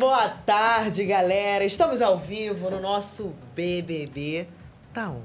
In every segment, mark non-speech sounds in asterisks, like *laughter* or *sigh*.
boa tarde, galera. Estamos ao vivo no nosso BBB Tá On.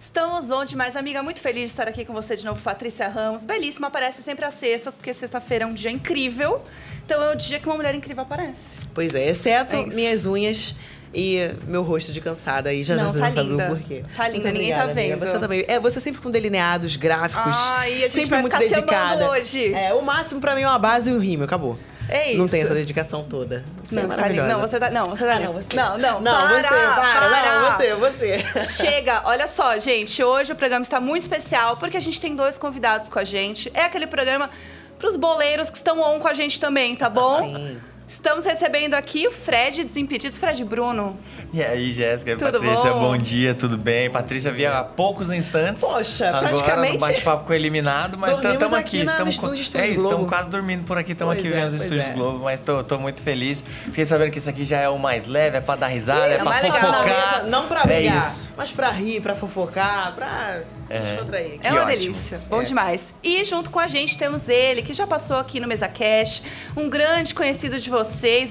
Estamos onde, mais amiga, muito feliz de estar aqui com você de novo, Patrícia Ramos. Belíssima, aparece sempre às sextas, porque sexta-feira é um dia incrível. Então é o dia que uma mulher incrível aparece. Pois é, exceto É minhas unhas e meu rosto de cansada aí. Já Não, já tá sabe linda. o porquê. Tá linda, ninguém obrigada, tá amiga. vendo. Você também. É, você sempre com delineados gráficos. Ai, a gente sempre vai muito dedicada. hoje. É, o máximo pra mim é uma base e um rímel, acabou. É Não isso. tem essa dedicação toda. Você Não, é você tá maravilhosa. Não, você tá. Não, você tá. Não, você. Não, não. Não, para, você, para, para. não, você, você. Chega, olha só, gente. Hoje o programa está muito especial porque a gente tem dois convidados com a gente. É aquele programa pros boleiros que estão on com a gente também, tá bom? Sim. Estamos recebendo aqui o Fred Desimpedidos, Fred Bruno. E aí, Jéssica e Tudo Patrícia, bom? bom? dia, tudo bem? Patrícia via há poucos instantes. Poxa, Agora, praticamente- bate-papo com o eliminado, mas estamos aqui aqui. tamo com- É isso, estamos quase dormindo por aqui, estamos aqui é, vendo os estúdios é. Globo, mas tô, tô muito feliz. Fiquei sabendo que isso aqui já é o mais leve, é pra dar risada, é, É pra mais legal. Ficar na fofocar. mesa, não pra É brigar, isso. mas pra rir, pra fofocar, pra É. descontrair. É uma ótimo. delícia. Bom É. demais. E junto com a gente temos ele, que já passou aqui no Mesa Cash, um grande conhecido de vocês,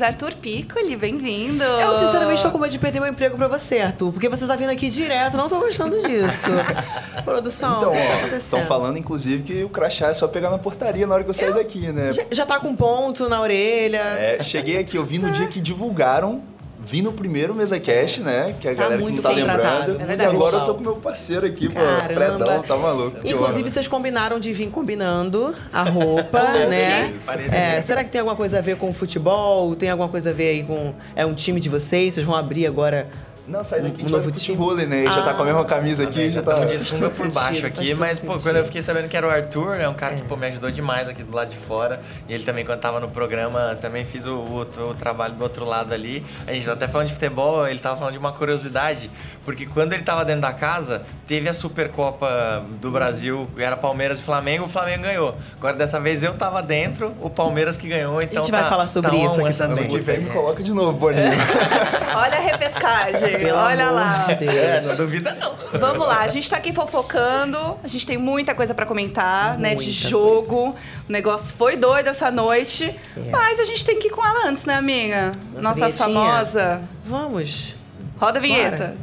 Arthur Piccoli. Bem-vindo. Eu, sinceramente, tô com medo de perder meu emprego pra você, Arthur. Porque você tá vindo aqui direto, não tô gostando disso. *laughs* Produção, Então, o que tá estão falando, inclusive, que o crachá é só pegar na portaria na hora que eu sair daqui, né? Já, já tá com ponto na orelha. É, cheguei aqui, eu vi no dia que divulgaram, vi no primeiro Mesa Cash, né? Que a Tá galera que não tá lembrando. tratado, é e agora eu tô com meu parceiro aqui, pô. Fredão, tá maluco. Inclusive, vocês combinaram de vir combinando a roupa, *laughs* né? Parece É, será que tem alguma coisa a ver com futebol? Tem alguma coisa a ver aí com. É um time de vocês? Vocês vão abrir agora? Não, sai daqui, a um gente vai novo futebol, né? Já tá com a mesma camisa aqui, já tá... Estamos de sunga por baixo sentido, aqui, mas pô, quando eu fiquei sabendo que era o Arthur, é um cara que pô, me ajudou demais aqui do lado de fora. E ele também, quando tava no programa, também fiz o, o- o trabalho do outro lado ali. A gente tá até falando de futebol, ele tava falando de uma curiosidade, porque quando ele tava dentro da casa, teve a Supercopa do Brasil, era Palmeiras e Flamengo, o Flamengo ganhou. Agora dessa vez eu tava dentro, o Palmeiras que ganhou, então vai tá- falar sobre tá isso aqui também. Ano que vem me coloca de novo, Boninho. *laughs* Olha a repescagem. Pelo olha amor lá. de Deus. É, não duvida não. Vamos lá, a gente tá aqui fofocando, a gente tem muita coisa pra comentar, né? De Muita jogo. O negócio foi doido essa noite. É. Mas a gente tem que ir com ela antes, né, amiga? Nossa Nossa famosa. Vamos. Roda a vinheta.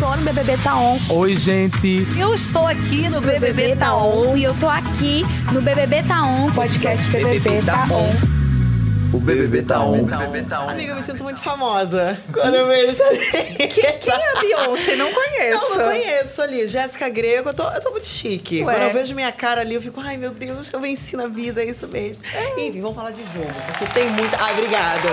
Tô no BBB Tá On. Oi, gente. Eu estou aqui no BBB Tá On. E eu tô aqui no BBB Tá On. Podcast BBB Tá On. O BBB tá on. Amiga, eu me sinto muito famosa. Quando eu vejo isso ali. Quem é a Beyoncé? Não conheço. Eu não conheço ali. Jéssica Greco, eu tô, eu tô muito chique. Ué. Quando eu vejo minha cara ali, eu fico, ai meu Deus, eu venci na vida, é isso mesmo. Enfim, vamos falar de jogo, porque tem muita. Ai, obrigada.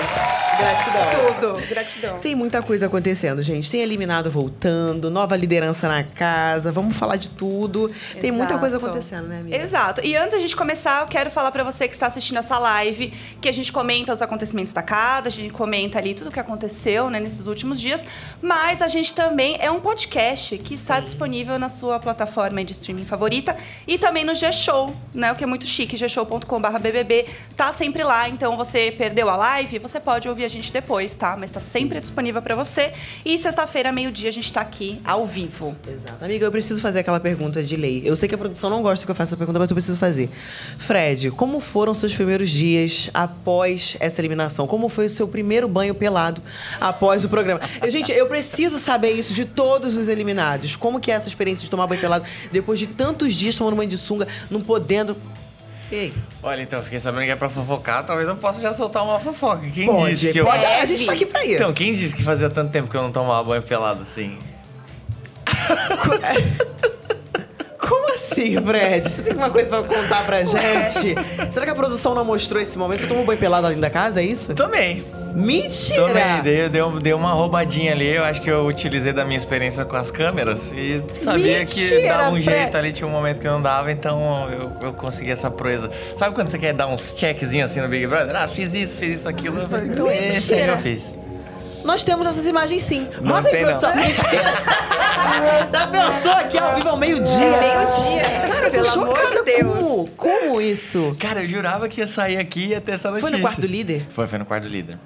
Gratidão. Tudo. Gratidão. Tem muita coisa acontecendo, gente. Tem eliminado voltando, nova liderança na casa. Vamos falar de tudo. Tem muita Exato. coisa acontecendo, né, amiga? Exato. E antes da gente começar, eu quero falar pra você que está assistindo essa live, que a gente comenta os acontecimentos da casa, a gente comenta ali tudo o que aconteceu, né, nesses últimos dias, mas a gente também é um podcast que está disponível na sua plataforma de streaming favorita e também no G-Show, né, o que é muito chique, gshow.com/bbb, tá sempre lá, então você perdeu a live, você pode ouvir a gente depois, tá? Mas tá sempre disponível pra você. E sexta-feira, meio-dia, a gente tá aqui ao vivo. Exato. Amiga, eu preciso fazer aquela pergunta de lei. Eu sei que a produção não gosta que eu faça essa pergunta, mas eu preciso fazer. Fred, como foram seus primeiros dias após essa eliminação? Como foi o seu primeiro banho pelado após o programa? Eu, gente, eu preciso saber isso de todos os eliminados. Como que é essa experiência de tomar banho pelado depois de tantos dias tomando banho de sunga, não podendo... E aí? Olha, então, fiquei sabendo que é pra fofocar, talvez eu possa já soltar uma fofoca. Quem Pode, disse que eu... pode. A gente tá aqui pra isso. Então, quem disse que fazia tanto tempo que eu não tomava banho pelado assim? *laughs* Como assim, Fred? Você tem alguma coisa pra contar pra gente? Será que a produção não mostrou esse momento? Você tomou banho pelado ali da casa, é isso? Tomei. Mentira! Tomei. Dei, dei, dei uma roubadinha ali. Eu acho que eu utilizei da minha experiência com as câmeras e sabia que Mentira, dava um Fred. jeito ali. Tinha um momento que não dava, então eu, eu consegui essa proeza. Sabe quando você quer dar uns checkzinhos assim no Big Brother? Ah, fiz isso, fiz isso, aquilo. Eu falei, então esse aí Mentira. eu fiz. Nós temos essas imagens sim. Não Roda aí, tem, não. produção. Mentira! *laughs* Já pensou aqui ao vivo ao meio-dia? Meio-dia. Cara, eu tô Pelo amor chocada. de Deus. Como? Como isso? Cara, eu jurava que ia sair aqui e ia ter essa notícia. Foi no quarto do líder? Foi, foi no quarto do líder.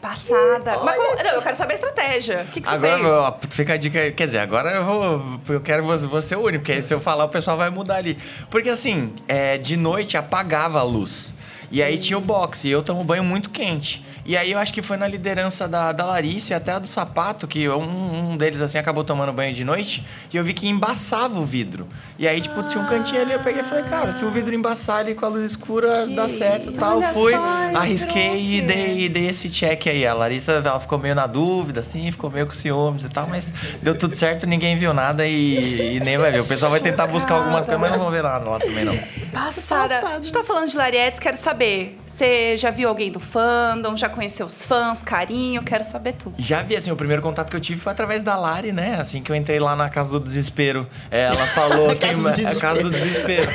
Passada. Mas como- não, eu quero saber a estratégia. O que, que você Agora, fez? ó, fica a dica. Quer dizer, agora eu vou. Eu quero você, você o único, porque aí se eu falar, o pessoal vai mudar ali. Porque assim, é, de noite apagava a luz. E aí tinha o boxe, e eu tomo banho muito quente. E aí eu acho que foi na liderança da, da Larissa e até a do Sapato, que um, um deles assim acabou tomando banho de noite, e eu vi que embaçava o vidro. E aí, tipo, tinha um cantinho ali, eu peguei e falei, cara, se o vidro embaçar ali com a luz escura, Que dá certo e tal. Olha Fui, arrisquei e dei, dei esse check aí. A Larissa, ela ficou meio na dúvida, assim, ficou meio com ciúmes e tal, mas deu tudo certo, ninguém viu nada e, e nem vai ver. O pessoal vai tentar buscar algumas coisas, mas não vão ver nada lá também, não. Passada. A gente tá falando de Larietes, quero saber. Você já viu alguém do fandom? Já conheceu os fãs, carinho? Quero saber tudo. Já vi, assim, o primeiro contato que eu tive foi através da Lari, né? Assim que eu entrei lá na Casa do Desespero. É, Ela falou... *laughs* tem, Casa do a Desespero. Casa do Desespero.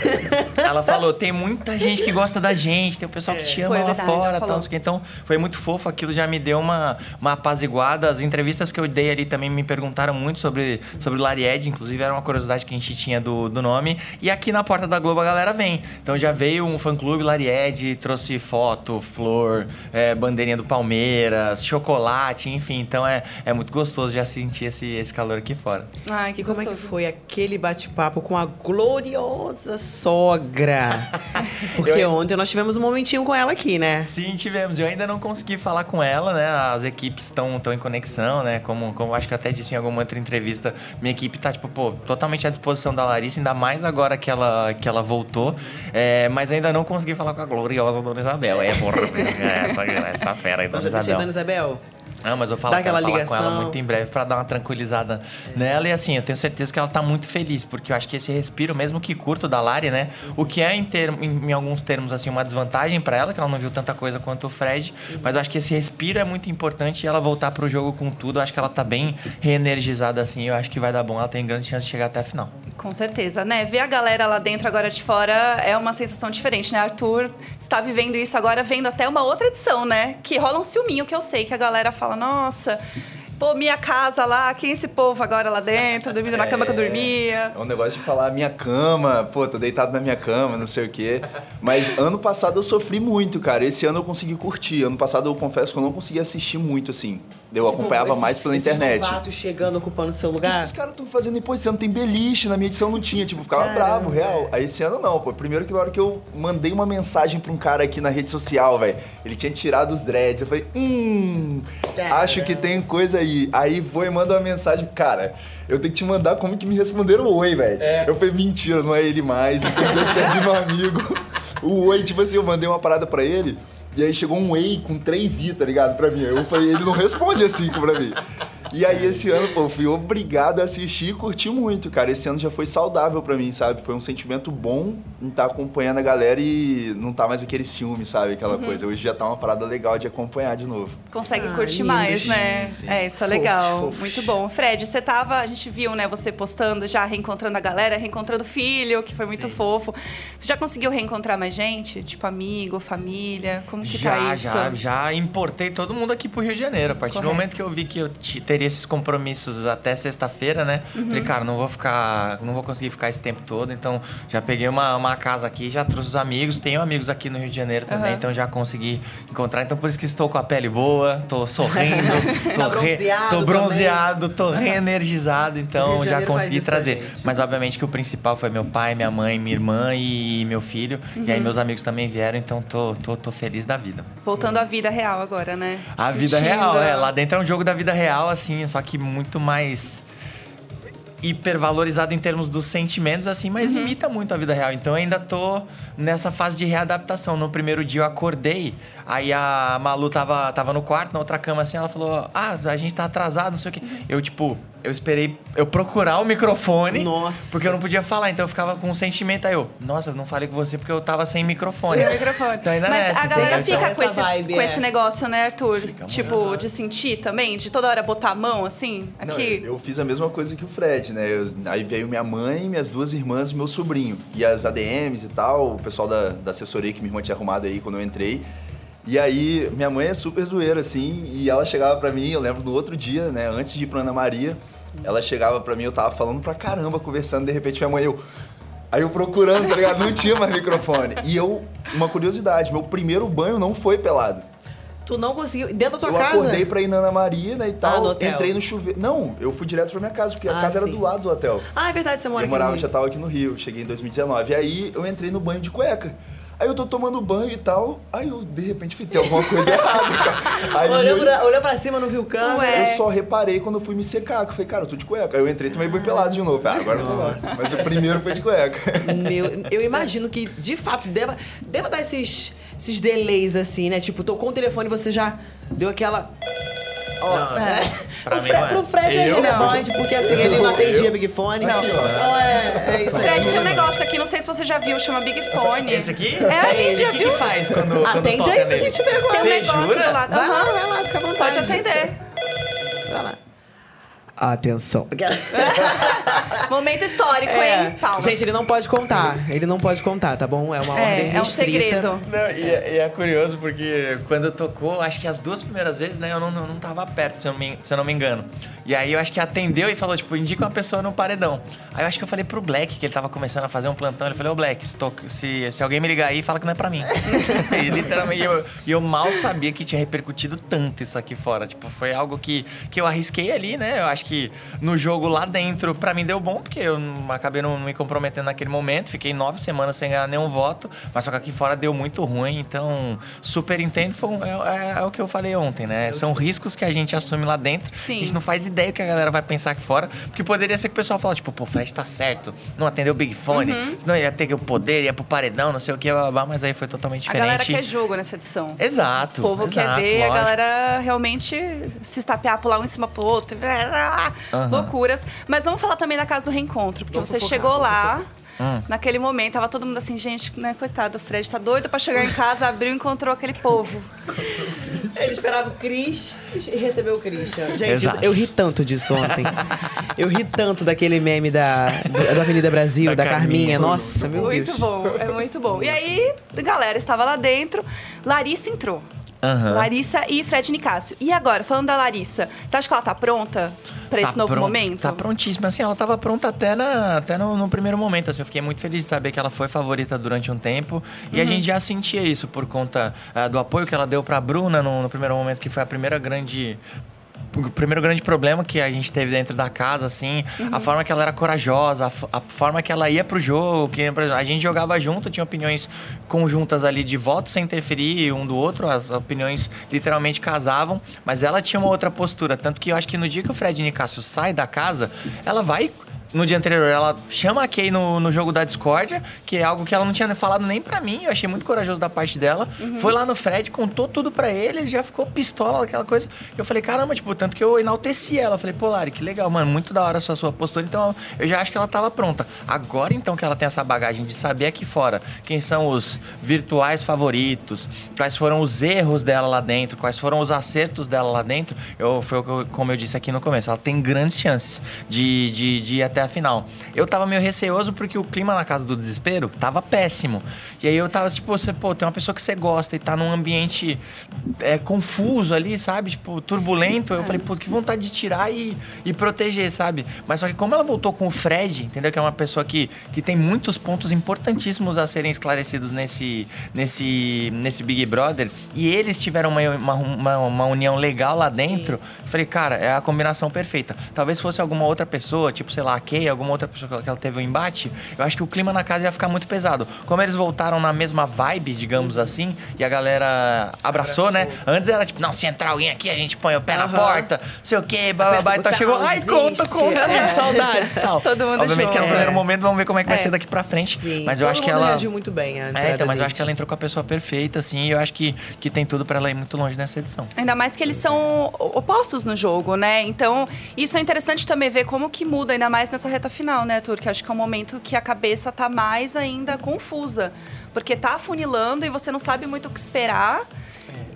ela falou, tem muita gente que gosta da gente, tem o pessoal que te ama Foi lá verdade, fora, tal, quê. Então, foi muito fofo, aquilo já me deu uma, uma apaziguada. As entrevistas que eu dei ali também me perguntaram muito sobre, sobre o Laried, inclusive era uma curiosidade que a gente tinha do, do nome. E aqui na porta da Globo a galera vem. Então já veio um fã-clube Laried, trouxe foto, flor, é, bandeirinha do Palmeiras, chocolate, enfim. Então é, é muito gostoso já sentir esse, esse calor aqui fora. Ai, que E como é que foi aquele bate-papo com a gloriosa sogra? *laughs* Porque Eu- ontem nós tivemos um momentinho com ela aqui, né? Sim, tivemos. Eu ainda não consegui falar com ela, né? As equipes estão em conexão, né? Como, como acho que eu até disse em alguma outra entrevista, minha equipe tá, tipo, pô, totalmente à disposição da Larissa, ainda mais agora que ela, que ela voltou. É, mas ainda não consegui falar com a gloriosa Dona Isabel. É, porra, *laughs* é, essa, essa fera aí, Dona deixei Isabel. Dona Isabel. Não, mas eu falo Dá aquela falar com ela ligação. muito em breve pra dar uma tranquilizada nela. E assim, eu tenho certeza que ela tá muito feliz, porque eu acho que esse respiro, mesmo que curto da Lari, né? O que é, em, termo- em, em alguns termos, assim, uma desvantagem pra ela, que ela não viu tanta coisa quanto o Fred. Mas eu acho que esse respiro é muito importante e ela voltar pro jogo com tudo. Eu acho que ela tá bem reenergizada, assim. Eu acho que vai dar bom. Ela tem grande chance de chegar até a final. Com certeza, né? Ver a galera lá dentro, agora de fora, é uma sensação diferente, né? Arthur está vivendo isso agora, vendo até uma outra edição, né? Que rola um ciúminho, que eu sei que a galera fala, nossa, pô, minha casa lá, quem é esse povo agora lá dentro, dormindo na cama que eu *laughs* dormia. É um negócio de falar minha cama, pô, tô deitado na minha cama, não sei o quê. Mas ano passado eu sofri muito, cara. Esse ano eu consegui curtir. Ano passado eu confesso que eu não consegui assistir muito, assim. Eu acompanhava Esses- mais pela esses internet. novatos chegando, ocupando seu O que lugar. esses caras estão fazendo depois? Esse ano tem beliche, na minha edição não tinha. Tipo, ficava Caramba. bravo, real. Aí esse ano não, pô. Primeiro que na hora que eu mandei uma mensagem pra um cara aqui na rede social, velho, ele tinha tirado os dreads. Eu falei, hum, Caramba. acho que tem coisa aí. Aí vou e manda uma mensagem, cara. Eu tenho que te mandar como que me responderam oi, velho. Eu falei, mentira, não é ele mais. Eu perdi meu amigo. *laughs* O oi, tipo assim, eu mandei uma parada pra ele. E aí chegou um ei com três i, tá ligado? Pra mim. Eu falei, ele não responde assim pra mim. E aí esse ano, pô, fui obrigado a assistir e curti muito, cara. Esse ano já foi saudável pra mim, sabe? Foi um sentimento bom em estar acompanhando a galera e não tá mais aquele ciúme, sabe? Aquela coisa. Hoje já tá uma parada legal de acompanhar de novo. Consegue Ah, curtir lindo, mais, sim, né? sim. É, isso é legal. Muito bom. Fred, você tava, a gente viu, né, você postando, já reencontrando a galera, reencontrando o filho, que foi muito Sim. fofo. Você já conseguiu reencontrar mais gente? Tipo, amigo, família? Como que já, tá isso? já, já importei todo mundo aqui pro Rio de Janeiro. A partir Correto. do momento que eu vi que eu ti- teria esses compromissos até sexta-feira, né? Uhum. Falei, cara, não vou ficar, não vou conseguir ficar esse tempo todo. Então, já peguei uma, uma casa aqui, já trouxe os amigos. Tenho amigos aqui no Rio de Janeiro também, Aham. então já consegui encontrar. Então, por isso que estou com a pele boa, tô sorrindo, *laughs* tô, Tá bronzeado tô bronzeado, tô *laughs* reenergizado. Então, já consegui trazer. Mas, obviamente, que o principal foi meu pai, minha mãe, minha irmã e meu filho. E Uhum. aí, meus amigos também vieram, então tô, tô, tô feliz da vida. Voltando à vida real agora, né? A vida Sentindo- real, é. Lá dentro é um jogo da vida real, assim, só que muito mais hipervalorizado em termos dos sentimentos, assim, mas imita muito a vida real. Então eu ainda tô nessa fase de readaptação. No primeiro dia eu acordei, aí a Malu tava, tava no quarto, na outra cama, assim, ela falou: Ah, a gente tá atrasado, não sei o quê. Eu, tipo, eu esperei eu procurar o microfone. Nossa. Porque eu não podia falar, então eu ficava com um sentimento. Aí eu, nossa, eu não falei com você porque eu tava sem microfone. Sem microfone. Então ainda Mas nessa, a galera entendeu? fica Então, com, essa esse, vibe, com é. esse negócio, né, Arthur? Fica, tipo, mano. de sentir também? De toda hora botar a mão, assim? Não, Aqui. eu, eu fiz a mesma coisa que o Fred, né? Eu- aí veio minha mãe, minhas duas irmãs e meu sobrinho. E as ADMs e tal, o pessoal da, da assessoria que minha irmã tinha arrumado aí quando eu entrei. E aí, minha mãe é super zoeira, assim, e ela chegava pra mim, eu lembro do outro dia, né, antes de ir pra Ana Maria, ela chegava pra mim, eu tava falando pra caramba, conversando, de repente minha mãe, eu... Aí eu procurando, tá ligado? Não tinha mais microfone. E eu, uma curiosidade, meu primeiro banho não foi pelado. Tu não conseguiu. Dentro da tua eu casa? acordei pra ir na Ana Maria, né, e Ah, tal, no hotel. entrei no chuveiro. Não, eu fui direto pra minha casa, porque a Ah, casa era sim. do lado do hotel. Ah, é verdade, você mora eu aqui. morava, no já tava aqui no Rio, cheguei em 2019. E aí eu entrei no banho de cueca. Aí eu tô tomando banho e tal. Aí eu, de repente, tem alguma coisa *laughs* errada, cara. Aí Olhou eu, pra, olhou pra cima, não viu câmera. Ué. eu só reparei quando eu fui me secar. que Eu falei, cara, eu tô de cueca. Aí eu entrei e tomei banho pelado de novo. Falei, Ah, agora eu tô lá. Mas o primeiro foi de cueca. Meu, eu imagino que, de fato, deva, deva dar esses, esses delays, assim, né? Tipo, tocou o telefone e você já deu aquela... Ó, Não, é. *laughs* pra o mim é. pro Fred é relevante, porque assim, ele não *laughs* atendia? Big Fone. Não. É, é isso aí. Fred, tem um negócio aqui, não sei se você já viu, chama Big Fone. Esse aqui? É, esse já O que viu? que faz quando, quando Atende toca aí pra gente ver agora. Tem um negócio jura? do lado. Vai lá, Aham. vai lá, fica à vontade. Pode atender. Vai lá. Atenção. *laughs* Momento histórico, É. hein? Palmas. Gente, ele não pode contar. Ele não pode contar, tá bom? É uma ordem É, é um segredo. Não, e, é- e é curioso porque quando tocou, acho que as duas primeiras vezes, né, eu não, não, não tava perto, se eu, não me, se eu não me engano. E aí eu acho que atendeu e falou, tipo, indica uma pessoa no paredão. Aí eu acho que eu falei pro Black, que ele tava começando a fazer um plantão, ele falou, ô Black, se, to- se, se alguém me ligar aí, fala que não é pra mim. *laughs* e literalmente, eu, e eu mal sabia que tinha repercutido tanto isso aqui fora. Tipo, foi algo que, que eu arrisquei ali, né? Eu acho que no jogo lá dentro, pra mim deu bom, porque eu acabei não me comprometendo naquele momento. Fiquei nove semanas sem ganhar nenhum voto, mas só que aqui fora deu muito ruim. Então, super entendo, foi é, é- é o que eu falei ontem, né? São riscos que a gente assume lá dentro. Sim. A gente não faz ideia o que a galera vai pensar aqui fora, porque poderia ser que o pessoal fala, tipo, pô, o Fred tá certo, não atendeu o Big Fone, Uhum. senão ia ter o poder, ia pro paredão, não sei o que, mas aí foi totalmente A diferente. galera quer jogo nessa edição. Exato. O povo quer exato, ver lógico. a galera realmente se estapear, pular um em cima pro outro. Aham. Loucuras. Mas vamos falar também da casa do reencontro, porque Vamos você fofocar, chegou lá. Hum. Naquele momento, tava todo mundo assim, gente, né, coitado, o Fred tá doido pra chegar em casa, abriu e encontrou aquele povo. Ele esperava o Cris e recebeu o Christian. Gente, Exato. eu ri tanto disso ontem. Eu ri tanto daquele meme da, da Avenida Brasil, da, Da Carminha. Carminha. Nossa, meu muito Deus. bom, é muito bom. E aí, a galera estava lá dentro, Larissa entrou. Aham. Larissa e Fred Nicásio. E agora, falando da Larissa, você acha que ela tá pronta pra esse Tá novo pron- momento? Tá prontíssima. Assim, ela tava pronta até, na, até no, no primeiro momento. Assim, eu fiquei muito feliz de saber que ela foi favorita durante um tempo. E Uhum. a gente já sentia isso por conta ah, do apoio que ela deu pra Bruna no, no primeiro momento, que foi a primeira grande. O primeiro grande problema que a gente teve dentro da casa, assim, Uhum. a forma que ela era corajosa, a, a forma que ela ia pro jogo, que a gente jogava junto, tinha opiniões conjuntas ali de voto sem interferir um do outro, as opiniões literalmente casavam, mas ela tinha uma outra postura, tanto que eu acho que no dia que o Fred Nicásio sai da casa, ela vai no dia anterior, ela chama a Kay no, no jogo da discórdia, que é algo que ela não tinha falado nem pra mim. Eu achei muito corajoso da parte dela. Foi lá no Fred, contou tudo pra ele, ele já ficou pistola, aquela coisa. Eu falei, caramba, tipo, tanto que eu enalteci ela. Eu falei, pô, Lari, que legal, mano, muito da hora essa sua postura. Então, eu já acho que ela tava pronta. Agora, então, que ela tem essa bagagem de saber aqui fora quem são os virtuais favoritos, quais foram os erros dela lá dentro, quais foram os acertos dela lá dentro, eu, foi como eu disse aqui no começo, ela tem grandes chances de, de, de ir até a final. Eu tava meio receoso porque o clima na casa do desespero tava péssimo. E aí eu tava, tipo, você, pô, tem uma pessoa que você gosta e tá num ambiente é, confuso ali, sabe? Tipo, turbulento. Eu falei, pô, que vontade de tirar e, e proteger, sabe? Mas só que como ela voltou com o Fred, entendeu? Que é uma pessoa que, que tem muitos pontos importantíssimos a serem esclarecidos nesse, nesse, nesse Big Brother, e eles tiveram uma, uma, uma, uma união legal lá dentro, eu falei, cara, é a combinação perfeita. Talvez fosse alguma outra pessoa, tipo, sei lá, a Kay, alguma outra pessoa que ela- teve um embate, eu acho que o clima na casa ia ficar muito pesado. Como eles voltaram na mesma vibe, digamos assim, e a galera abraçou, né? Antes era tipo, não, se entrar alguém aqui, a gente põe o pé na Aham. porta, sei o quê, bababá. Então chegou, ai, conta, existe. conta, É. saudades e tal. *laughs* Todo mundo Obviamente que era no primeiro momento, vamos ver como é que vai É. ser daqui pra frente. Sim. Mas eu Todo acho que ela. reagiu muito bem à É, então, mas eu acho que ela entrou com a pessoa perfeita, assim, e eu acho que, que tem tudo pra ela ir muito longe nessa edição. Ainda mais que eles são opostos no jogo, né? Então, isso é interessante também ver como que muda, ainda mais nessa reta final, né, Arthur? Que acho que é um momento que a cabeça tá mais ainda confusa. Porque tá afunilando e você não sabe muito o que esperar.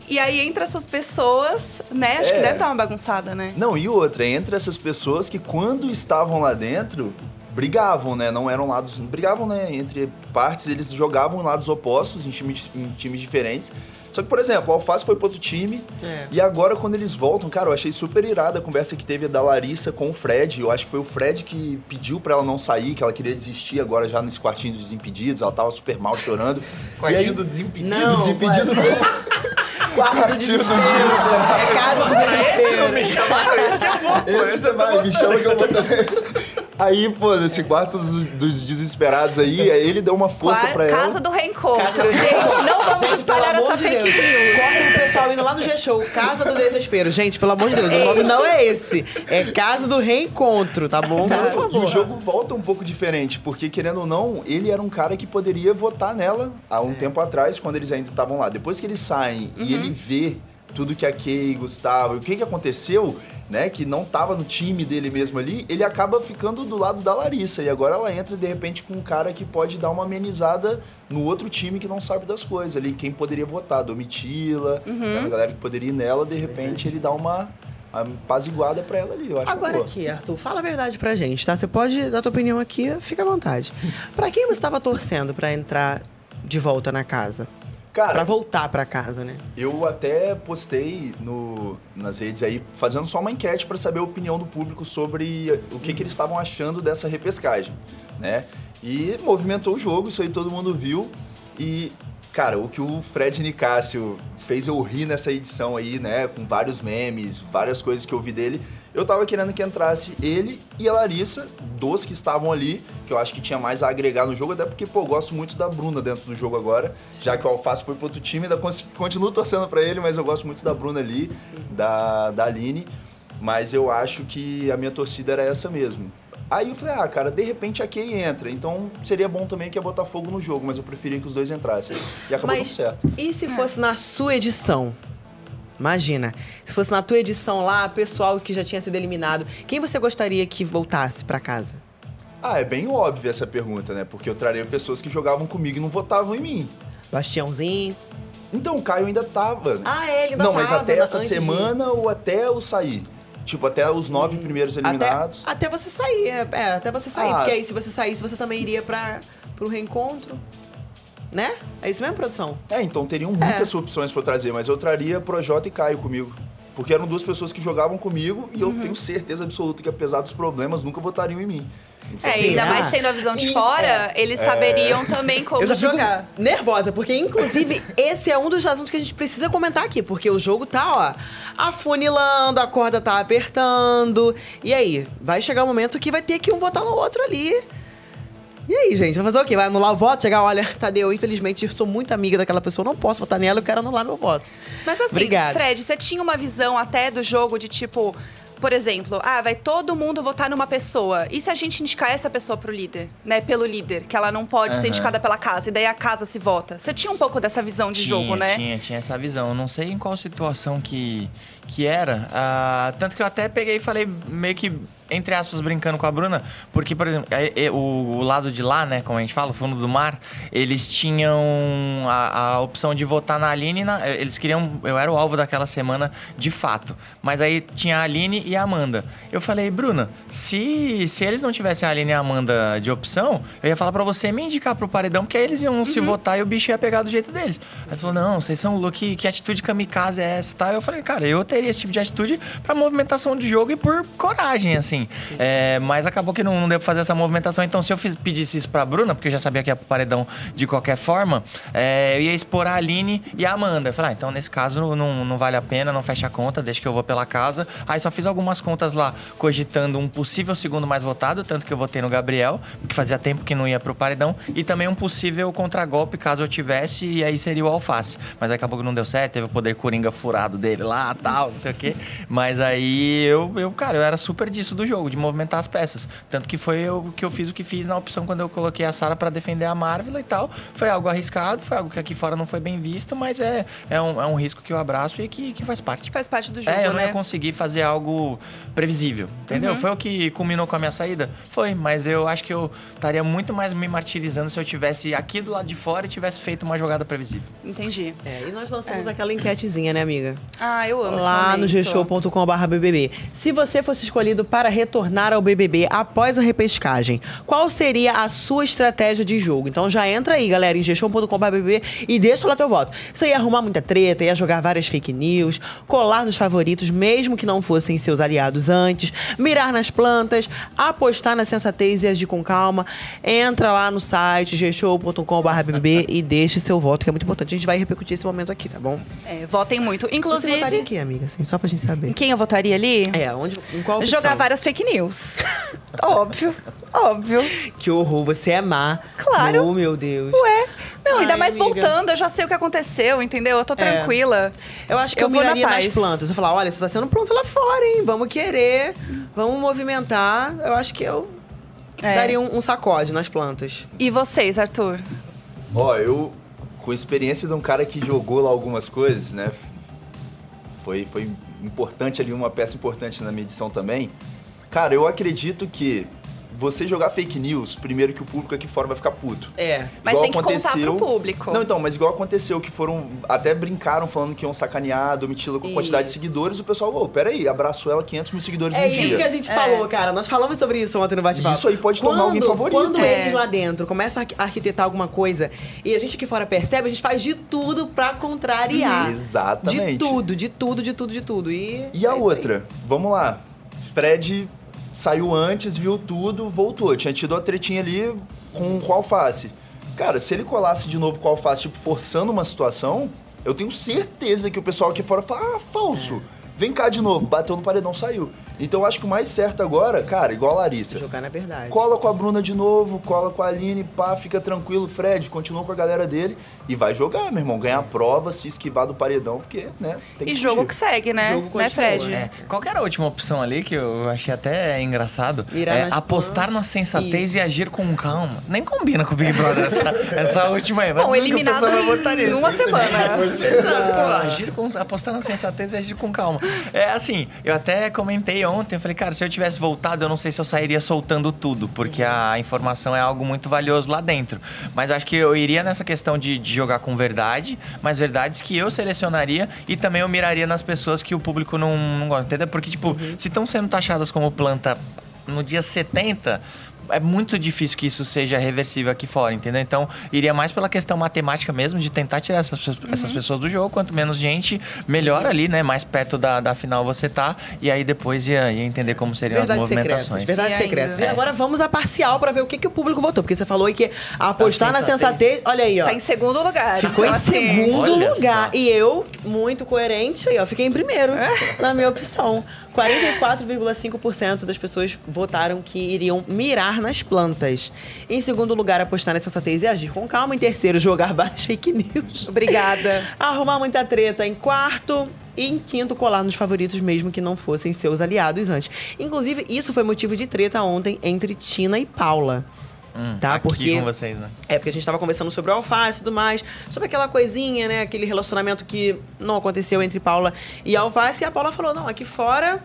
E aí, entre essas pessoas, né? Acho que É. deve dar uma bagunçada, né? Não, e outra, entre essas pessoas que quando estavam lá dentro, brigavam, né? Não eram lados. Brigavam, né? Entre partes, eles jogavam em lados opostos, em times, em times diferentes. Só que, por exemplo, o Alface foi pro outro time. É. E agora, quando eles voltam, cara, eu achei super irada a conversa que teve da Larissa com o Fred. Eu acho que foi o Fred que pediu pra ela não sair, que ela queria desistir agora já nesse quartinho dos Desimpedidos. Ela tava super mal chorando. *laughs* e aí, do desimpedido. Não, Desimpedido não. Quarto do Quartinho do *laughs* desespero. É casa do Esse desespero. me chamaram, esse eu vou. Esse você vai, me chama que eu vou também. Aí, pô, nesse quarto dos, dos desesperados aí, ele deu uma força Qua- pra ela. Casa do Reencontro. Casa Gente, não vamos Gente, espalhar essa fake news. Corta o pessoal indo lá no G-Show, Casa do Desespero. Gente, pelo amor de Deus, o nome não é esse. É Casa do Reencontro, tá bom? Por E favor. o jogo volta um pouco diferente, porque querendo ou não, ele era um cara que poderia votar nela há um tempo atrás, quando eles ainda estavam lá. Depois que eles saem e ele vê tudo que a Kay, Gustavo, e o que que aconteceu, né, que não tava no time dele mesmo ali, ele acaba ficando do lado da Larissa. E agora ela entra de repente com um cara que pode dar uma amenizada no outro time que não sabe das coisas ali, quem poderia votar, Domitila, né, a galera que poderia ir nela, de repente ele dá uma apaziguada pra ela ali, eu acho Agora aqui, Arthur, fala a verdade pra gente, tá? Você pode dar tua opinião aqui, fica à vontade. Pra quem você estava torcendo pra entrar de volta na casa? Cara, Pra voltar pra casa, né? Eu até postei no, nas redes aí, fazendo só uma enquete para saber a opinião do público sobre o que, que eles estavam achando dessa repescagem, né? E movimentou o jogo, isso aí todo mundo viu. E, cara, o que o Fred Nicásio fez eu rir nessa edição aí, né? Com vários memes, várias coisas que eu vi dele. Eu tava querendo que entrasse ele e a Larissa, dos que estavam ali, que eu acho que tinha mais a agregar no jogo, até porque, pô, eu gosto muito da Bruna dentro do jogo agora, já que o Alface foi pro outro time, ainda continuo torcendo pra ele, mas eu gosto muito da Bruna ali, da, da Aline, mas eu acho que a minha torcida era essa mesmo. Aí eu falei, ah, cara, de repente a Kay entra, então seria bom também que ia botar fogo no jogo, mas eu preferia que os dois entrassem. E acabou Mas- dando certo. E se fosse na sua edição? Imagina, se fosse na tua edição lá, pessoal que já tinha sido eliminado, quem você gostaria que voltasse pra casa? Ah, é bem óbvio essa pergunta, né? Porque eu traria pessoas que jogavam comigo e não votavam em mim. Bastiãozinho. Então, o Caio ainda tava. né? Ah, é, ele ainda Não, mas tava, até né, essa antes de- semana ou até eu sair? Tipo, até os nove primeiros Até, eliminados. até você sair, é, é, até você sair. Ah. Porque aí, se você saísse, você também iria pra, pro reencontro. Né? É isso mesmo, produção? É, então teriam muitas É. opções pra eu trazer, mas eu traria Projota e Caio comigo. Porque eram duas pessoas que jogavam comigo e eu Uhum. tenho certeza absoluta que, apesar dos problemas, nunca votariam em mim. É, ainda mais tendo a visão de fora, eles saberiam também como eu já fico jogar. nervosa, porque inclusive esse é um dos assuntos que a gente precisa comentar aqui, porque o jogo tá, ó, afunilando, a corda tá apertando. E aí, vai chegar um momento que vai ter que um votar no outro ali. E aí, gente, vai fazer o quê? Vai anular o voto? Chegar, olha, Tadeu, infelizmente eu sou muito amiga daquela pessoa, não posso votar nela, eu quero anular meu voto. Mas assim, Obrigado. Fred, você tinha uma visão até do jogo de tipo, por exemplo, ah, vai todo mundo votar numa pessoa. E se a gente indicar essa pessoa pro líder, né? Pelo líder, que ela não pode ser Aham. indicada pela casa, e daí a casa se vota. Você tinha um pouco dessa visão de tinha, jogo, né? Tinha, tinha essa visão. Eu não sei em qual situação que, que era. ah, tanto que eu até peguei e falei meio que, entre aspas, brincando com a Bruna. Porque, por exemplo, é- o, lado de lá, né, como a gente fala, o fundo do mar, eles tinham a, a opção de votar na Aline. e na- eles queriam. Eu era o alvo daquela semana, de fato. Mas aí tinha a Aline e a Amanda. Eu falei, Bruna, se, se eles não tivessem a Aline e a Amanda de opção, eu ia falar pra você me indicar pro paredão, porque aí eles iam se votar e o bicho ia pegar do jeito deles. Aí falou, não, vocês são loucos, que, que atitude kamikaze é essa? Tá? Eu falei, cara, eu teria esse tipo de atitude pra movimentação de jogo e por coragem, assim. É, mas acabou que não, não deu pra fazer essa movimentação. Então, se eu fiz- pedisse isso pra Bruna, porque eu já sabia que ia pro paredão de qualquer forma, é, eu ia expor a Aline e a Amanda. Eu falei, ah, então nesse caso não, não vale a pena, não fecha a conta, deixa que eu vou pela casa. Aí só fiz algumas contas lá, cogitando um possível segundo mais votado, tanto que eu votei no Gabriel, que fazia tempo que não ia pro paredão, e também um possível contragolpe, caso eu tivesse, e aí seria o Alface. Mas acabou que não deu certo, teve o poder coringa furado dele lá, tal, não sei o quê. Mas aí eu, eu, cara, eu era super disso do jogo, de movimentar as peças. Tanto que foi o que eu fiz o que fiz na opção quando eu coloquei a Sara pra defender a Marvel e tal. Foi algo arriscado, foi algo que aqui fora não foi bem visto, mas é, é, um, é um risco que eu abraço e que, que faz parte. Faz parte do jogo, É, eu não né? ia conseguir fazer algo previsível, entendeu? Foi o que culminou com a minha saída? Foi, mas eu acho que eu estaria muito mais me martirizando se eu tivesse aqui do lado de fora e tivesse feito uma jogada previsível. Entendi. É, e nós lançamos aquela enquetezinha, né, amiga? Ah, eu amo lá esse no gshow.com.br BBB. Se você fosse escolhido para retornar ao BBB após a repescagem, qual seria a sua estratégia de jogo? Então já entra aí, galera, em BBB e deixa lá teu voto. Você ia arrumar muita treta, ia jogar várias fake news, colar nos favoritos, mesmo que não fossem seus aliados antes, mirar nas plantas, apostar na sensatez e agir com calma. Entra lá no site gshow.com.br *laughs* e deixe seu voto, que é muito importante. A gente vai repercutir esse momento aqui, tá bom? É, votem muito. Você Inclusive, votaria aqui, amiga, assim, só pra gente saber. quem eu votaria ali? É, onde, em qual opção? Jogar várias fake news. *laughs* óbvio, óbvio. Que horror, você é má. Claro. Oh, meu Deus. Ué, não, ainda Ai, mais amiga. voltando, eu já sei o que aconteceu, entendeu? Eu tô tranquila. Eu acho que eu, Eu vou na nas paz. plantas. Eu falar, olha, você tá sendo planta lá fora, hein? Vamos querer, vamos movimentar. Eu acho que eu É. daria um, um sacode nas plantas. E vocês, Arthur? Ó, eu, com a experiência de um cara que jogou lá algumas coisas, né? Foi, foi importante ali, uma peça importante na medição também. Cara, eu acredito que você jogar fake news, primeiro que o público aqui fora vai ficar puto. É. Mas Igual tem que contar aconteceu- pro público. Não, então, mas igual aconteceu que foram. Até brincaram falando que iam sacanear a Domitila com quantidade de seguidores. O pessoal, ô, peraí, abraçou ela 500 mil seguidores É no dia. isso que a gente falou, cara. Nós falamos sobre isso ontem no bate-papo. Isso aí pode tornar alguém favorito. Quando É. eles lá dentro começam a arqu- arquitetar alguma coisa e a gente aqui fora percebe, a gente faz de tudo pra contrariar. Exatamente. De tudo, de tudo, de tudo, de tudo. E, E é a aí. outra? Vamos lá. Fred saiu antes, viu tudo, voltou. Tinha tido a tretinha ali com, com a alface. Cara, se ele colasse de novo com a alface, tipo, forçando uma situação, eu tenho certeza que o pessoal aqui fora fala, ah, falso. Vem cá de novo. Bateu no paredão, saiu. Então eu acho que o mais certo agora, cara, igual a Larissa. Jogar na verdade. Cola com a Bruna de novo, cola com a Aline, pá, fica tranquilo, Fred, continua com a galera dele e vai jogar, meu irmão. Ganhar a prova, se esquivar do paredão, porque, né, tem que E jogo que segue, né? Jogo né, Fred? é. Qual que era a última opção ali que eu achei até engraçado? É, apostar na sensatez Isso. e agir com calma. Nem combina com o Big Brother essa, *laughs* essa última aí. Bom, eliminado em uma semana. *laughs* Exato, pô, agir com, apostar na sensatez e agir com calma. É assim, eu até comentei ontem, eu falei, cara, se eu tivesse voltado, eu não sei se eu sairia soltando tudo, porque a informação é algo muito valioso lá dentro. Mas acho que eu iria nessa questão de, de jogar com verdade, mas verdades que eu selecionaria e também eu miraria nas pessoas que o público não, não gosta, entendeu? Porque, tipo, se estão sendo taxadas como planta no dia 70, é muito difícil que isso seja reversível aqui fora, entendeu? Então, iria mais pela questão matemática mesmo, de tentar tirar essas, pe- essas pessoas do jogo. Quanto menos gente, melhor ali, né? Mais perto da, da final você tá. E aí depois ia, ia entender como seriam Verdades as secretas. movimentações. Verdades Sim, secretas. ainda. E agora vamos à parcial pra ver o que, que o público votou. Porque você falou aí que apostar na sensatez. sensatez. Olha aí, ó. Tá em segundo lugar. Ficou então, em assim, segundo Olha lugar. só. E eu, muito coerente, aí, ó, fiquei em primeiro na minha opção. 44,5% das pessoas votaram que iriam mirar nas plantas. Em segundo lugar, apostar na sensatez e agir com calma. Em terceiro, jogar *laughs* várias fake news. Obrigada. *laughs* Arrumar muita treta em quarto. E em quinto, colar nos favoritos, mesmo que não fossem seus aliados antes. Inclusive, isso foi motivo de treta ontem entre Tina e Paula. Hum, Tá, porque- com vocês, né? É, porque a gente tava conversando sobre o alface e tudo mais, sobre aquela coisinha, né? Aquele relacionamento que não aconteceu entre Paula e alface. E a Paula falou: não, aqui fora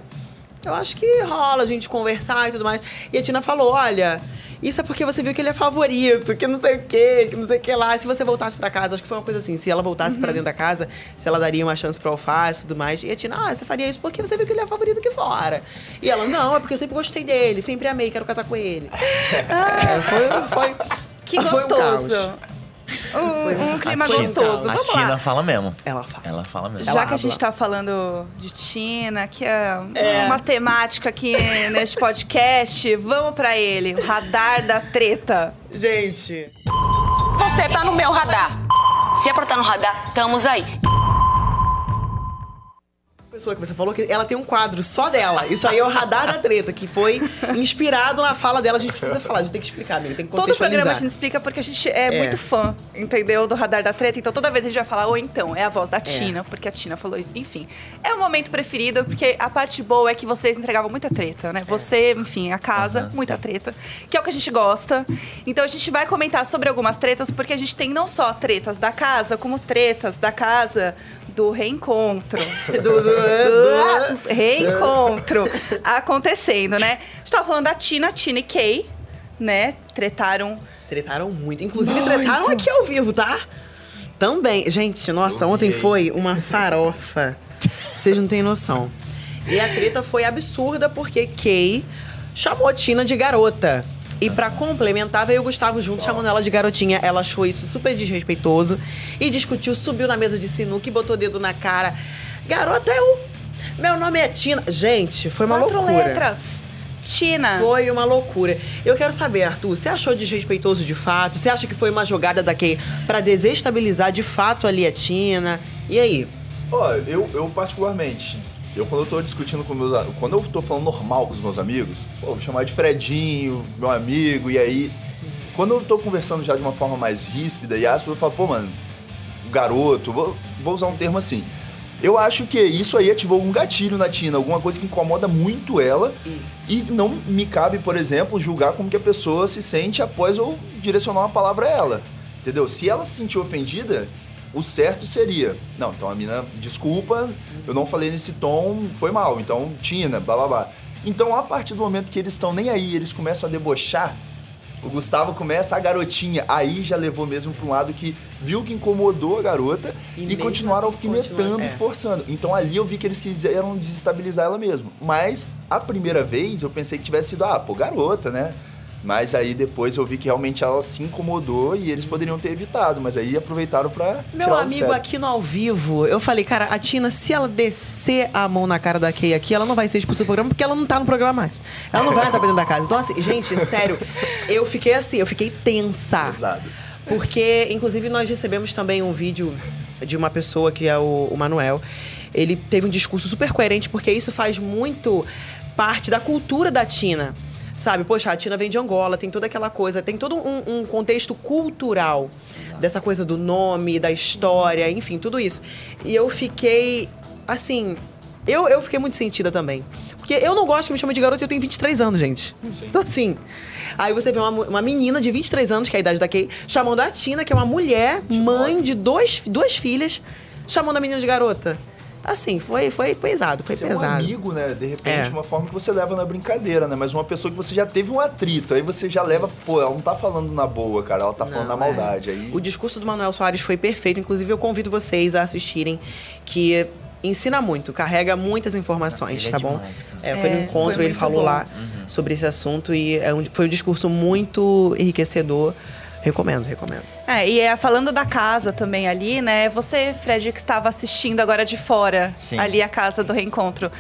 eu acho que rola a gente conversar e tudo mais. E a Tina falou: olha. Isso é porque você viu que ele é favorito, que não sei o quê, que não sei o que lá. Se você voltasse pra casa, acho que foi uma coisa assim. Se ela voltasse pra dentro da casa, se ela daria uma chance pro alface e tudo mais. E a Tina, ah, você faria isso porque você viu que ele é favorito aqui fora. E ela, não, é porque eu sempre gostei dele, sempre amei, quero casar com ele. *laughs* É, foi, foi, Que foi um gostoso. Um, *laughs* um clima a Tina, gostoso. A Vamos Tina lá. fala mesmo. Ela fala. Ela fala mesmo. Já Ela que a gente habla. tá falando de Tina, que é, É. uma temática aqui neste podcast, vamos pra ele, o radar da treta. Gente, Você tá no meu radar. Se apertar no radar, estamos aí. A pessoa que você falou que ela tem um quadro só dela. Isso aí é o radar da treta, que foi inspirado na fala dela. A gente precisa falar, a gente tem que explicar, amigo. Tem que Todo programa a gente explica porque a gente é, É. muito fã, entendeu? Do radar da treta. Então toda vez a gente vai falar, ou então, é a voz da Tina, porque a Tina falou isso. Enfim, é o momento preferido, porque a parte boa é que vocês entregavam muita treta, né? Você, enfim, a casa, muita treta, que é o que a gente gosta. Então a gente vai comentar sobre algumas tretas, porque a gente tem não só tretas da casa, como tretas da casa do reencontro. *laughs* Do- do- do reencontro acontecendo, né? A gente tava falando da Tina, Tina e Kay, né? Tretaram Tretaram muito. Inclusive, tretaram aqui ao vivo, tá? Também. Gente, nossa, ontem foi uma farofa. Vocês não têm noção. E a treta foi absurda porque Kay chamou a Tina de garota. E pra complementar, veio o Gustavo junto, chamando ela de garotinha. Ela achou isso super desrespeitoso. E discutiu, subiu na mesa de sinuca e botou o dedo na cara. Garota, eu... Meu nome é Tina. Gente, foi uma quatro loucura. letras. Tina. Foi uma loucura. Eu quero saber, Arthur, você achou desrespeitoso de fato? Você acha que foi uma jogada da Kay pra desestabilizar de fato ali a Tina? E aí? Ó, eu, eu particularmente Eu, quando eu tô discutindo com meus Quando eu tô falando normal com os meus amigos, pô, vou chamar de Fredinho, meu amigo, e aí. Quando eu tô conversando já de uma forma mais ríspida e áspera, eu falo, pô, mano, garoto, vou, vou usar um termo assim. Eu acho que isso aí ativou algum gatilho na Tina, alguma coisa que incomoda muito ela. Isso. E não me cabe, por exemplo, julgar como que a pessoa se sente após eu direcionar uma palavra a ela. Entendeu? Se ela se sentiu ofendida, o certo seria. Não, então a mina, desculpa, eu não falei nesse tom, foi mal. Então, Tina, blá blá blá. Então, a partir do momento que eles estão nem aí, eles começam a debochar, o Gustavo começa a garotinha. Aí já levou mesmo pra um lado que viu que incomodou a garota E e, continuaram assim alfinetando continua- e é. forçando. Então ali eu vi que eles quiseram desestabilizar ela mesmo. Mas a primeira vez eu pensei que tivesse sido, ah, pô, garota, né? Mas aí depois eu vi que realmente ela se incomodou e eles poderiam ter evitado, mas aí aproveitaram pra Meu amigo aqui no ao vivo, eu falei, cara, a Tina, se ela descer a mão na cara da Kay aqui, ela não vai ser expulsa do programa porque ela não tá no programa mais. Ela não vai estar dentro da casa. Então, assim, gente, sério, eu fiquei assim, eu fiquei tensa. Pesado. Porque, inclusive, nós recebemos também um vídeo de uma pessoa que é o, o Manuel. Ele teve um discurso super coerente, porque isso faz muito parte da cultura da Tina. Sabe, poxa, a Tina vem de Angola, tem toda aquela coisa, tem todo um, um contexto cultural dessa coisa do nome, da história, enfim, tudo isso. E eu fiquei, assim, eu, eu fiquei muito sentida também. Porque eu não gosto que me chamem de garota e eu tenho 23 anos, gente. Então, assim. Aí você vê uma, uma menina de 23 anos, que é a idade da Kay, chamando a Tina, que é uma mulher, mãe de dois, duas filhas, chamando a menina de garota. Assim, foi, foi pesado, foi Você é um pesado. amigo, né? De repente, É. uma forma que você leva na brincadeira, né? Mas uma pessoa que você já teve um atrito, aí você já leva, pô, ela não tá falando na boa, cara, ela tá falando na Não, é. maldade. Aí... O discurso do Manuel Soares foi perfeito. Inclusive, eu convido vocês a assistirem, que ensina muito, carrega muitas informações, Ele é tá bom? demais. É, foi É, no encontro, foi ele falou bom. lá sobre esse assunto e é um- foi um discurso muito enriquecedor. Recomendo, recomendo. É, e é, falando da casa também ali, né? Você, Fred, que estava assistindo agora de fora, Sim. ali a casa do reencontro,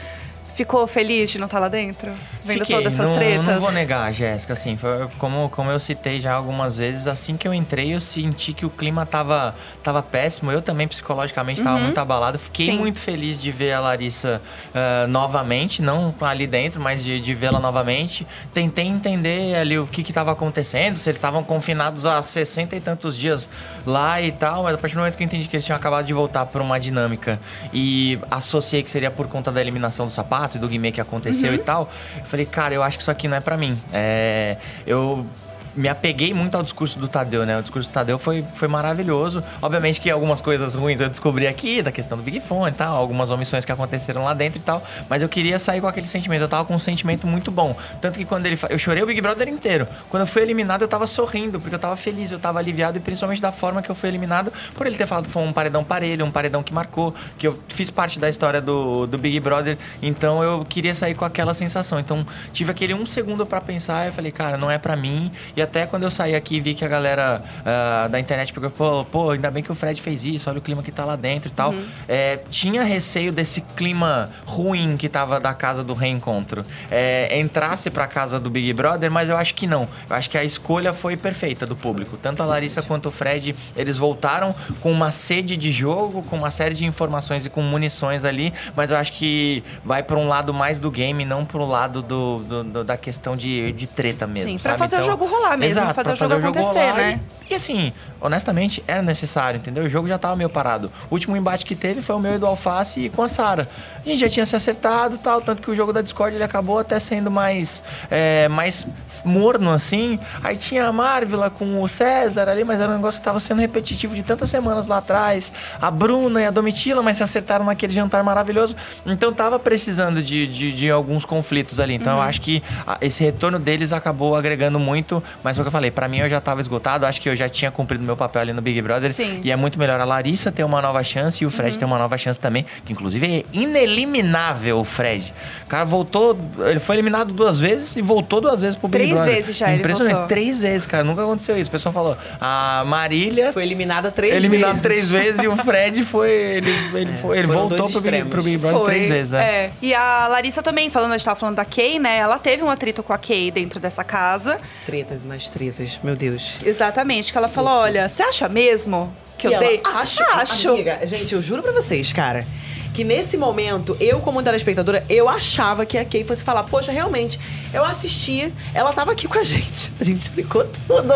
ficou feliz de não estar lá dentro? Vendo Fiquei, todas essas não, tretas? Não vou negar, Jéssica, assim, foi como, como eu citei já algumas vezes, assim que eu entrei, eu senti que o clima tava, tava péssimo. Eu também, psicologicamente, tava muito abalado. Fiquei Sim. muito feliz de ver a Larissa ah, novamente, não ali dentro, mas de, de vê-la novamente. Tentei entender ali o que que tava acontecendo, se eles estavam confinados há 60 e tantos dias lá e tal, mas a partir do momento que eu entendi que eles tinham acabado de voltar por uma dinâmica e associei que seria por conta da eliminação do sapato e do Guimê que aconteceu e tal, eu falei, cara, eu acho que isso aqui não é pra mim. É, eu me apeguei muito ao discurso do Tadeu, né? O discurso do Tadeu foi, foi maravilhoso. Obviamente que algumas coisas ruins eu descobri aqui, da questão do Big Fone e tal, algumas omissões que aconteceram lá dentro e tal, mas eu queria sair com aquele sentimento. Eu tava com um sentimento muito bom. Tanto que quando ele. Eu chorei o Big Brother inteiro. Quando eu fui eliminado, eu tava sorrindo, porque eu tava feliz, eu tava aliviado, e principalmente da forma que eu fui eliminado, por ele ter falado que foi um paredão parelho, um paredão que marcou, que eu fiz parte da história do, do Big Brother, então eu queria sair com aquela sensação. Então tive aquele um segundo pra pensar, eu falei, cara, não é pra mim. E até quando eu saí aqui e vi que a galera ah, da internet pegou e falou, pô, ainda bem que o Fred fez isso, olha o clima que tá lá dentro e tal. É, tinha receio desse clima ruim que tava da casa do reencontro. É, entrasse pra casa do Big Brother, mas eu acho que não. Eu acho que a escolha foi perfeita do público. Tanto a Larissa quanto o Fred, eles voltaram com uma sede de jogo, com uma série de informações e com munições ali, mas eu acho que vai pra um lado mais do game, não pro lado do, do- do- da questão de, de treta mesmo. Sim, pra sabe? fazer o jogo rolar mesmo, Exato, fazer o jogo acontecer, rolar né? E, e assim, honestamente, era necessário, entendeu? O jogo já tava meio parado. O último embate que teve foi o meu e do Alface e com a Sara. A gente já tinha se acertado e tal, tanto que o jogo da Discord ele acabou até sendo mais, é, mais morno, assim. Aí tinha a Marvila com o César ali, mas era um negócio que tava sendo repetitivo de tantas semanas lá atrás. A Bruna e a Domitila, mas se acertaram naquele jantar maravilhoso. Então tava precisando de, de, de alguns conflitos ali. Então eu acho que ah, esse retorno deles acabou agregando muito, mas foi o que eu falei, pra mim eu já tava esgotado, acho que eu já tinha cumprido meu papel ali no Big Brother. Sim. E é muito melhor a Larissa ter uma nova chance e o Fred ter uma nova chance também, que inclusive é ineliminável o Fred. O cara voltou, ele foi eliminado duas vezes e voltou duas vezes pro Big Três Brother. vezes já ele Impressionante, voltou. três vezes, cara, nunca aconteceu isso. O pessoal falou, a Marília Foi eliminada três eliminado vezes. três vezes e o Fred foi, ele, *laughs* ele, foi, ele voltou pro Big, pro Big Brother Foi, três vezes, né? É. E a Larissa também, falando, a gente tava falando da Kay, né? Ela teve um atrito com a Kay dentro dessa casa. Tretas, mais tretas, meu Deus. Exatamente, que ela falou: olha, você acha mesmo que E eu ela, dei? Acho, Acho. Amiga, gente, eu juro pra vocês, cara. que nesse momento, eu como telespectadora, eu achava que a Kay fosse falar, poxa, realmente, eu assisti, ela tava aqui com a gente. A gente explicou tudo.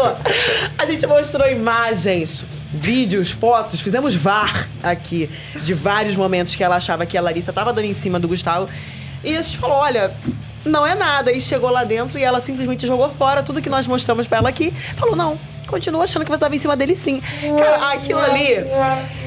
A gente mostrou imagens, vídeos, fotos, fizemos VAR aqui de vários momentos que ela achava que a Larissa tava dando em cima do Gustavo. E a gente falou, olha, não é nada. E chegou lá dentro e ela simplesmente jogou fora tudo que nós mostramos pra ela aqui. Falou, não, continua achando que você estava em cima dele sim. Cara, aquilo ali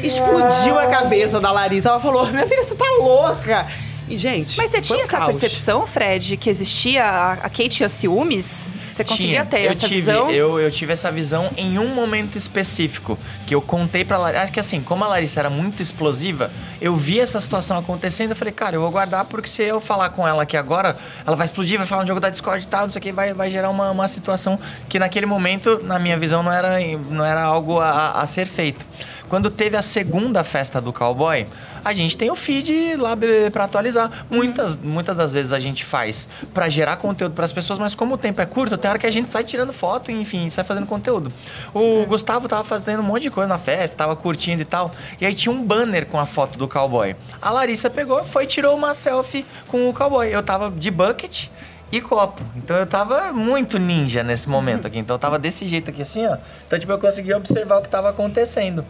explodiu a cabeça da Larissa. Ela falou: Minha filha, você tá louca. E, gente. Mas você tinha um essa caos. percepção, Fred, que existia. A a Kate tinha ciúmes? Você conseguia Tinha. ter eu essa tive, visão? Eu, eu tive essa visão em um momento específico, que eu contei pra Larissa. Acho que assim, como a Larissa era muito explosiva, eu vi essa situação acontecendo, eu falei, cara, eu vou guardar porque se eu falar com ela aqui agora, ela vai explodir, vai falar um jogo da Discord e tal, não sei o que, vai, vai gerar uma, uma situação que naquele momento, na minha visão, não era, não era algo a, a ser feito. Quando teve a segunda festa do cowboy, a gente tem o feed lá pra atualizar. Muitas, muitas das vezes a gente faz pra gerar conteúdo pras pessoas, mas como o tempo é curto, tem hora que a gente sai tirando foto, enfim, sai fazendo conteúdo. O Gustavo tava fazendo um monte de coisa na festa, tava curtindo e tal. E aí tinha um banner com a foto do cowboy. A Larissa pegou, foi e tirou uma selfie com o cowboy. Eu tava de bucket e copo. Então eu tava muito ninja nesse momento aqui. Então eu tava desse jeito aqui assim, ó. Então, tipo, eu conseguia observar o que tava acontecendo.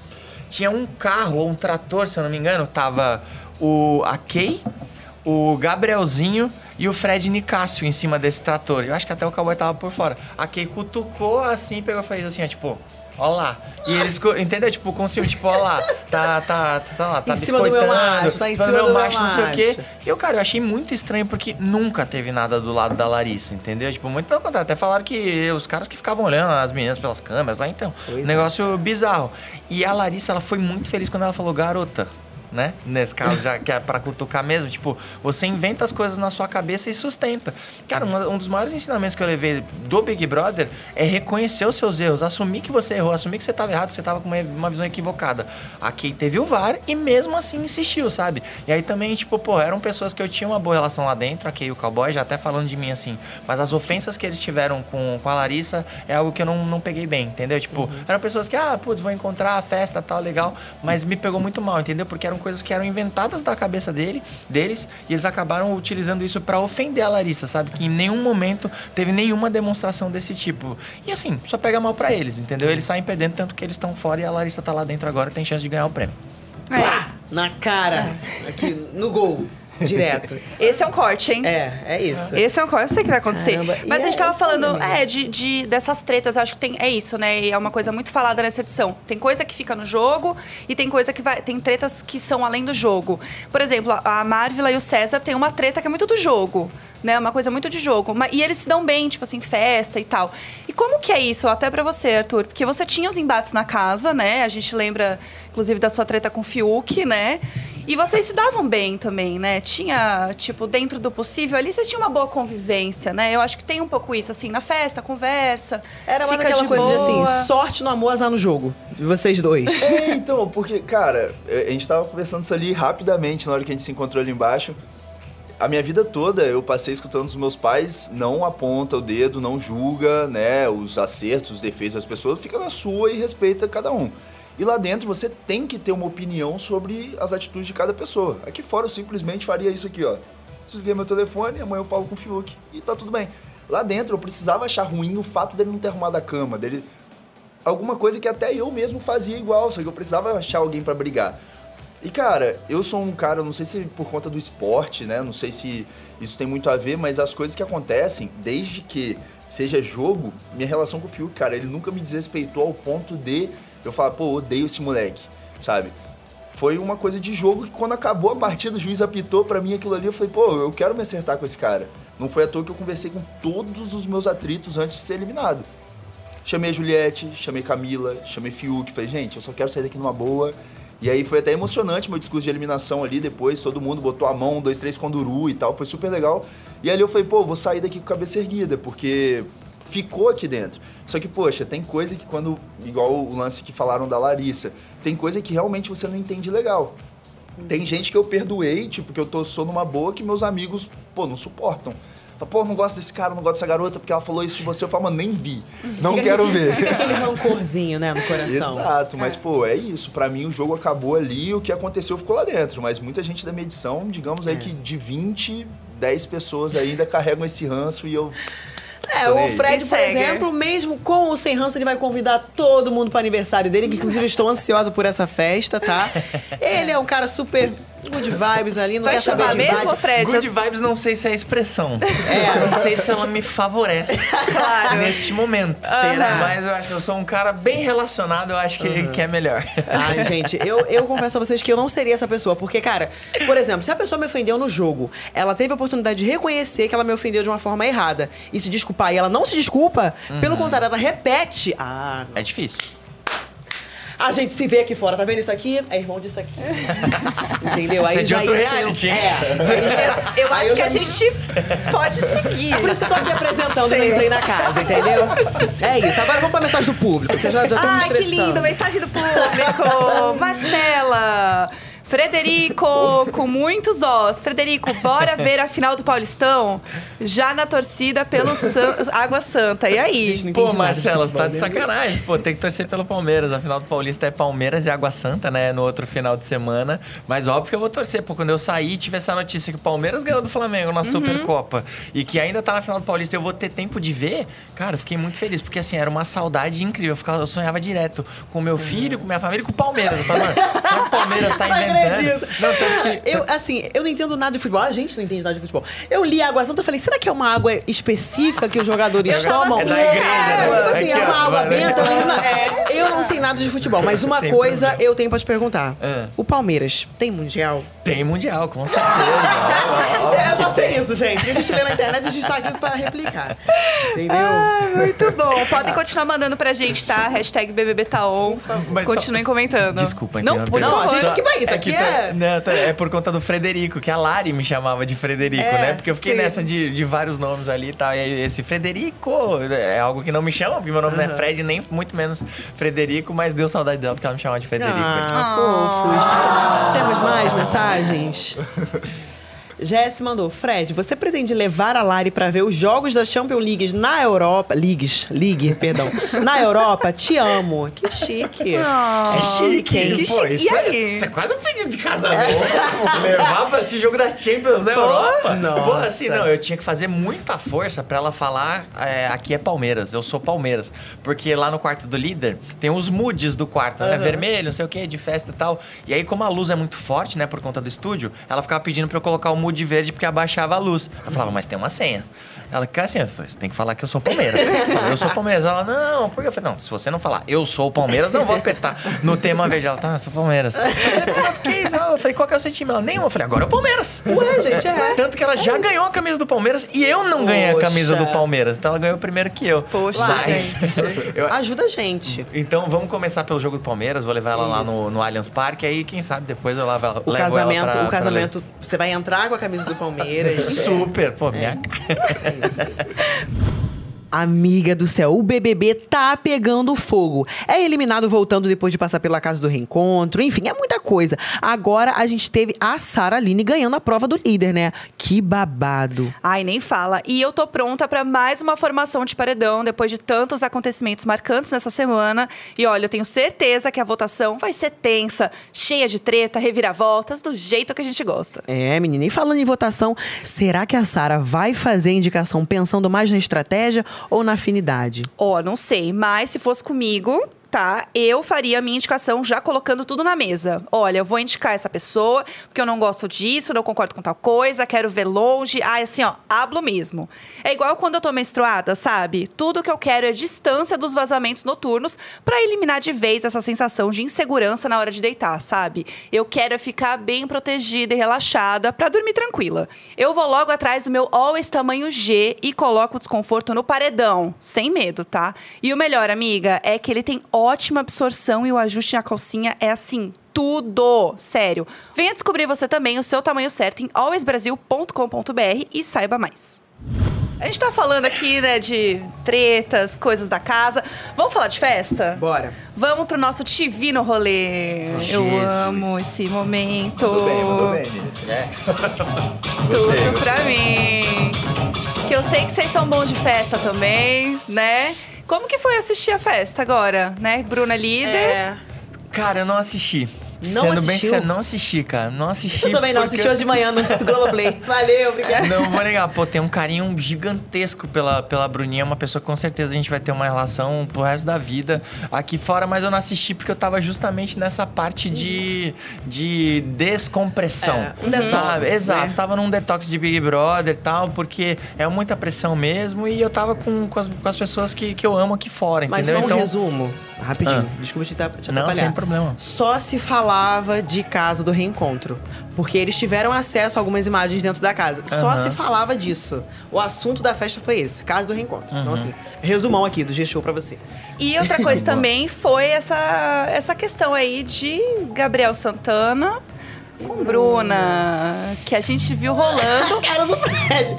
Tinha um carro ou um trator, se eu não me engano, tava o a Kay, o Gabrielzinho e o Fred Nicásio em cima desse trator. Eu acho que até o cowboy tava por fora. A Kay cutucou assim, pegou e fez assim, ó, tipo, ó lá. E eles, entendeu? Tipo, com ciúme, tipo, ó lá, tá, tá, tá lá, tá Em cima do meu macho, tá em do cima do meu macho, não sei o quê. macho. E eu, cara, eu achei muito estranho porque nunca teve nada do lado da Larissa, entendeu? Tipo, muito pelo contrário. Até falaram que os caras que ficavam olhando as meninas pelas câmeras lá, então. Pois é. negócio bizarro. E a Larissa, ela foi muito feliz quando ela falou garota. Né? Nesse caso, já que é pra cutucar mesmo. Tipo, você inventa as coisas na sua cabeça e sustenta. Cara, um dos maiores ensinamentos que eu levei do Big Brother é reconhecer os seus erros, assumir que você errou, assumir que você tava errado, que você tava com uma, uma visão equivocada. Aqui teve o VAR e mesmo assim insistiu, sabe? E aí também, tipo, pô, eram pessoas que eu tinha uma boa relação lá dentro, aqui e o cowboy, já até falando de mim assim. Mas as ofensas que eles tiveram com, com a Larissa é algo que eu não, não peguei bem, entendeu? Tipo, eram pessoas que, ah, putz, vou encontrar a festa tal, legal, mas me pegou muito mal, entendeu? Porque eram coisas que eram inventadas da cabeça dele, deles, e eles acabaram utilizando isso pra ofender a Larissa, sabe? Que em nenhum momento teve nenhuma demonstração desse tipo. E assim, só pega mal pra eles, entendeu? Eles saem perdendo tanto que eles estão fora e a Larissa tá lá dentro agora e tem chance de ganhar o prêmio. É. Pá! Na cara. Aqui, no gol. Direto. *laughs* Esse é um corte, hein? É, é isso. Esse é um corte, eu sei que vai acontecer. Caramba. E Mas a gente é tava isso aí, falando, é, de, de- dessas tretas, eu acho que tem, é isso, né? E é uma coisa muito falada nessa edição. Tem coisa que fica no jogo e tem coisa que vai. Tem tretas que são além do jogo. Por exemplo, a Marvila e o César tem uma treta que é muito do jogo. Né, uma coisa muito de jogo. Mas- E eles se dão bem, tipo assim, festa e tal. E como que é isso, até pra você, Arthur? Porque você tinha os embates na casa, né? A gente lembra, inclusive, da sua treta com o Fiuk, né? E vocês se davam bem também, né? Tinha, tipo, dentro do possível ali, vocês tinham uma boa convivência, né? Eu acho que tem um pouco isso, assim, na festa, conversa. Era mais aquela de coisa de boa. assim, sorte no amor, azar no jogo. De vocês dois. É, então, porque, cara, é, a gente tava conversando isso ali rapidamente na hora que a gente se encontrou ali embaixo. A minha vida toda eu passei escutando os meus pais, não aponta o dedo, não julga, né, os acertos, os defeitos das pessoas, fica na sua e respeita cada um. E lá dentro você tem que ter uma opinião sobre as atitudes de cada pessoa. Aqui fora eu simplesmente faria isso aqui, ó. Desliguei meu telefone, amanhã eu falo com o Fiuk e tá tudo bem. Lá dentro eu precisava achar ruim o fato dele não ter arrumado a cama, dele alguma coisa que até eu mesmo fazia igual, só que eu precisava achar alguém pra brigar. E cara, eu sou um cara, não sei se por conta do esporte, né? Não sei se isso tem muito a ver, mas as coisas que acontecem, desde que seja jogo, minha relação com o Fiuk, cara, ele nunca me desrespeitou ao ponto de eu falar, pô, odeio esse moleque, sabe? Foi uma coisa de jogo que quando acabou a partida, o juiz apitou pra mim aquilo ali, eu falei, pô, eu quero me acertar com esse cara. Não foi à toa que eu conversei com todos os meus atritos antes de ser eliminado. Chamei a Juliette, chamei Camila, chamei Fiuk, falei, gente, eu só quero sair daqui numa boa. E aí foi até emocionante meu discurso de eliminação ali, depois todo mundo botou a mão, dois, três com duru e tal, foi super legal. E ali eu falei, pô, vou sair daqui com a cabeça erguida, porque ficou aqui dentro. Só que, poxa, tem coisa que quando, igual o lance que falaram da Larissa, tem coisa que realmente você não entende legal. Tem gente que eu perdoei, tipo, que eu tô sou numa boa que meus amigos, pô, não suportam. Pô, não gosto desse cara, não gosto dessa garota porque ela falou isso de você. Eu falo, mano, nem vi. Não quero ver. *laughs* Aquele rancorzinho, né, no coração. Exato, mas pô, é isso. Pra mim o jogo acabou ali, o que aconteceu ficou lá dentro. Mas muita gente da minha edição, digamos É. aí que de 20, 10 pessoas ainda carregam esse ranço e eu. É, o. Fred, por segue. exemplo, mesmo com o Sem Ranço, ele vai convidar todo mundo para aniversário dele, que inclusive estou ansiosa por essa festa, tá? *laughs* Ele é um cara super good vibes ali, não Vai quer saber chamar de mesmo. Fred? Good vibes não sei se é a expressão. É. Não sei se ela me favorece *laughs* Claro. neste momento. Será? Mas eu acho que eu sou um cara bem relacionado, eu acho que, que é melhor. Ai, gente, eu, eu confesso a vocês que eu não seria essa pessoa. Porque, cara, por exemplo, se a pessoa me ofendeu no jogo, ela teve a oportunidade de reconhecer que ela me ofendeu de uma forma errada e se desculpar, e ela não se desculpa, pelo contrário, ela repete. Ah, É difícil. A gente se vê aqui fora, tá vendo isso aqui? É irmão disso aqui. *laughs* Entendeu? Isso é de já outro ia reality, hein? É. Eu Aí acho eu que já a me- gente pode seguir. É por isso que eu tô aqui apresentando e entrei na casa, entendeu? É isso. Agora vamos pra mensagem do público, que eu já, já tô me Ai, que estressando. lindo! Mensagem do público! Marcela! Frederico, *laughs* com muitos Os. Frederico, bora ver a final do Paulistão? Já na torcida pelo San- Água Santa. E aí? Pô, Marcelo, você tá de sacanagem. Pô, tem que torcer pelo Palmeiras. A final do Paulista é Palmeiras e Água Santa, né? No outro final de semana. Mas óbvio que eu vou torcer. Pô, quando eu sair e tiver essa notícia que o Palmeiras ganhou do Flamengo na Supercopa e que ainda tá na final do Paulista, eu vou ter tempo de ver. Cara, eu fiquei muito feliz, porque assim, era uma saudade incrível. Eu, ficava, eu sonhava direto com meu filho, com minha família e com o Palmeiras. Eu falava, o Palmeiras tá Não *laughs* inventando? Acredito. Não, tanto que. Eu, assim, eu não entendo nada de futebol. A gente não entende nada de futebol. Eu li Água Santa e falei, será que é uma água específica que os jogadores tomam? assim, É da igreja, É, né? tipo assim, Aqui, é ó, uma água vai, benta. Eu não, sei nada de futebol, mas uma Sem coisa problema. eu tenho pra te perguntar. Ah. O Palmeiras tem mundial? Tem Mundial, com certeza. É só ser isso, gente. Que a gente lê na internet e a gente tá aqui pra replicar. Entendeu? Ai, muito bom. Podem continuar mandando pra gente, tá? Hashtag BBBTaon. Mas só- Continuem comentando. Desculpa, Não, Não, a gente aqui vai isso. Aqui que tá- é... não, tá- é por conta do Frederico, que a Lari me chamava de Frederico, É, né? Porque eu fiquei sim. nessa de, de vários nomes ali e tal. E aí esse Frederico é algo que não me chama, porque meu nome não é Fred, nem muito menos Frederico, mas deu saudade dela porque ela me chamava de Frederico. Ah, fofos. Temos mais mensagens? *laughs* Jess mandou, Fred, você pretende levar a Lari pra ver os jogos da Champions League na Europa? Leagues, League, perdão. *laughs* Na Europa? Te amo. Que chique. É chique, hein? que pô, chique. Isso E é- aí? Isso é quase um pedido de casamento. *laughs* Levar pra esse jogo da Champions na Europa. nossa. Pô, assim, não, eu tinha que fazer muita força pra ela falar é, aqui é Palmeiras, eu sou Palmeiras. Porque lá no quarto do líder tem os moods do quarto, né? Vermelho, não sei o que, de festa e tal. E aí, como a luz é muito forte, né, por conta do estúdio, ela ficava pedindo pra eu colocar o mood verde porque abaixava a luz. Eu falava, mas tem uma senha. Ela fica assim, eu falei, você tem que falar que eu sou Palmeiras. Eu sou Palmeiras. Ela, não, por quê? Eu falei, não, se você não falar eu sou o Palmeiras, não vou apertar no tema verde. Ela, tá, eu sou Palmeiras. Eu falei, que isso? Eu falei, qual que é o seu time? Ela, nenhum. Eu falei, agora é o Palmeiras. Ué, gente, é. Tanto que ela já ganhou a camisa do Palmeiras e eu não ganhei a Poxa. camisa do Palmeiras. Então ela ganhou primeiro que eu. Poxa, Mas- *laughs* eu- Ajuda a gente. então vamos começar pelo jogo do Palmeiras. Vou levar ela lá no, no Allianz Parque. Aí, quem sabe, depois eu levo ela O levo casamento, pra- o casamento, você vai entrar com a camisa do Palmeiras. *laughs* Super, pô, minha. *laughs* yes, yes. Amiga do céu, o BBB tá pegando fogo. É eliminado voltando depois de passar pela casa do reencontro. Enfim, é muita coisa. Agora a gente teve a Sara Aline ganhando a prova do líder, né? Que babado. Ai, nem fala. E eu tô pronta pra mais uma formação de paredão depois de tantos acontecimentos marcantes nessa semana. E olha, eu tenho certeza que a votação vai ser tensa, cheia de treta, reviravoltas, do jeito que a gente gosta. É, menina. E falando em votação, será que a Sara vai fazer a indicação pensando mais na estratégia ou na afinidade? Ó, não sei, mas se fosse comigo, tá? Eu faria a minha indicação já colocando tudo na mesa. Olha, eu vou indicar essa pessoa, porque eu não gosto disso, não concordo com tal coisa, quero ver longe. Ah, assim, ó, hablo mesmo. É igual quando eu tô menstruada, sabe? Tudo que eu quero é distância dos vazamentos noturnos pra eliminar de vez essa sensação de insegurança na hora de deitar, sabe? Eu quero é ficar bem protegida e relaxada pra dormir tranquila. Eu vou logo atrás do meu Always tamanho G e coloco o desconforto no paredão, sem medo, tá? E o melhor, amiga, é que ele tem ótima absorção e o ajuste na calcinha é assim, tudo! Sério. Venha descobrir você também o seu tamanho certo em alwaysbrasil.com.br e saiba mais. A gente tá falando aqui, né, de tretas, coisas da casa. Vamos falar de festa? Bora. Vamos pro nosso TV no rolê. Eu Jesus. amo esse momento. Mandou bem, mandou bem, Nisso. É. Tudo pra mim. Que eu sei que vocês são bons de festa também, né? Como que foi assistir a festa agora, né? Bruna líder. É. Cara, eu não assisti. Não Sendo bem assistiu? sério, não assisti, cara. Não assisti. Eu também não, assisti hoje de manhã no *laughs* Globoplay. Valeu, obrigada. Não vou negar, pô, tem um carinho gigantesco pela, pela Bruninha, uma pessoa que com certeza a gente vai ter uma relação pro resto da vida aqui fora, mas eu não assisti porque eu tava justamente nessa parte de, de descompressão. É, um detox, sabe? né? Exato, tava num detox de Big Brother e tal, porque é muita pressão mesmo e eu tava com, com, as, com as pessoas que, que eu amo aqui fora, Mas entendeu? só um então, resumo, rapidinho. Ah. Desculpa te, te não, atrapalhar. sem problema. Só se falava de casa do reencontro. Porque eles tiveram acesso a algumas imagens dentro da casa. Só Aham. se falava disso. O assunto da festa foi esse, casa do reencontro. Então, assim, resumão aqui do G-Show pra você. E outra *laughs* coisa também foi essa, essa questão aí de Gabriel Santana com Bruna, que a gente viu rolando. *laughs* Cara do Fred!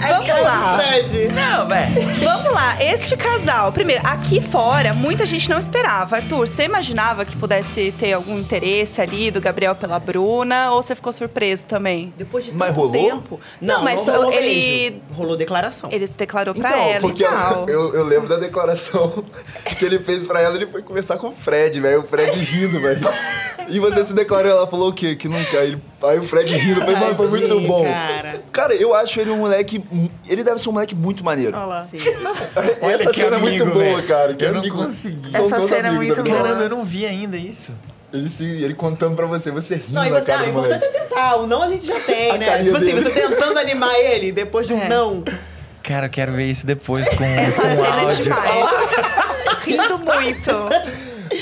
Vamos lá. Fred! Não, velho. Vamos lá, este casal. Primeiro, aqui fora, muita gente não esperava. Arthur, você imaginava que pudesse ter algum interesse ali do Gabriel pela Bruna? Ou você ficou surpreso também? Depois de Mas tanto rolou? tempo. Não, Não, mas mas rolou ele- beijo. Rolou declaração. Ele se declarou pra Então, ela porque e tal. *laughs* eu, eu lembro da declaração *laughs* que ele fez pra ela, ele foi conversar com o Fred, velho. O Fred rindo, velho. E você se declarou, ela falou o quê? Que não quer. Ele, aí o Fred rindo, foi, foi muito bom. cara. Cara, eu acho ele um moleque. Ele deve ser um moleque muito maneiro. Olha lá. Sim. *laughs* Essa cena é muito amigo, boa, velho. cara. Que Eu não amigo- consegui. são Essa cena é muito amigo. boa. Caramba, eu não vi ainda isso. Ele, se, ele contando pra você, você rindo Não, e na você, ah, o importante é tentar. O não a gente já *laughs* tem, A né? Tipo assim, dele. você tentando animar ele depois de um É. não. Cara, eu quero ver isso depois com, *laughs* Essa com cena é áudio. demais. Rindo muito.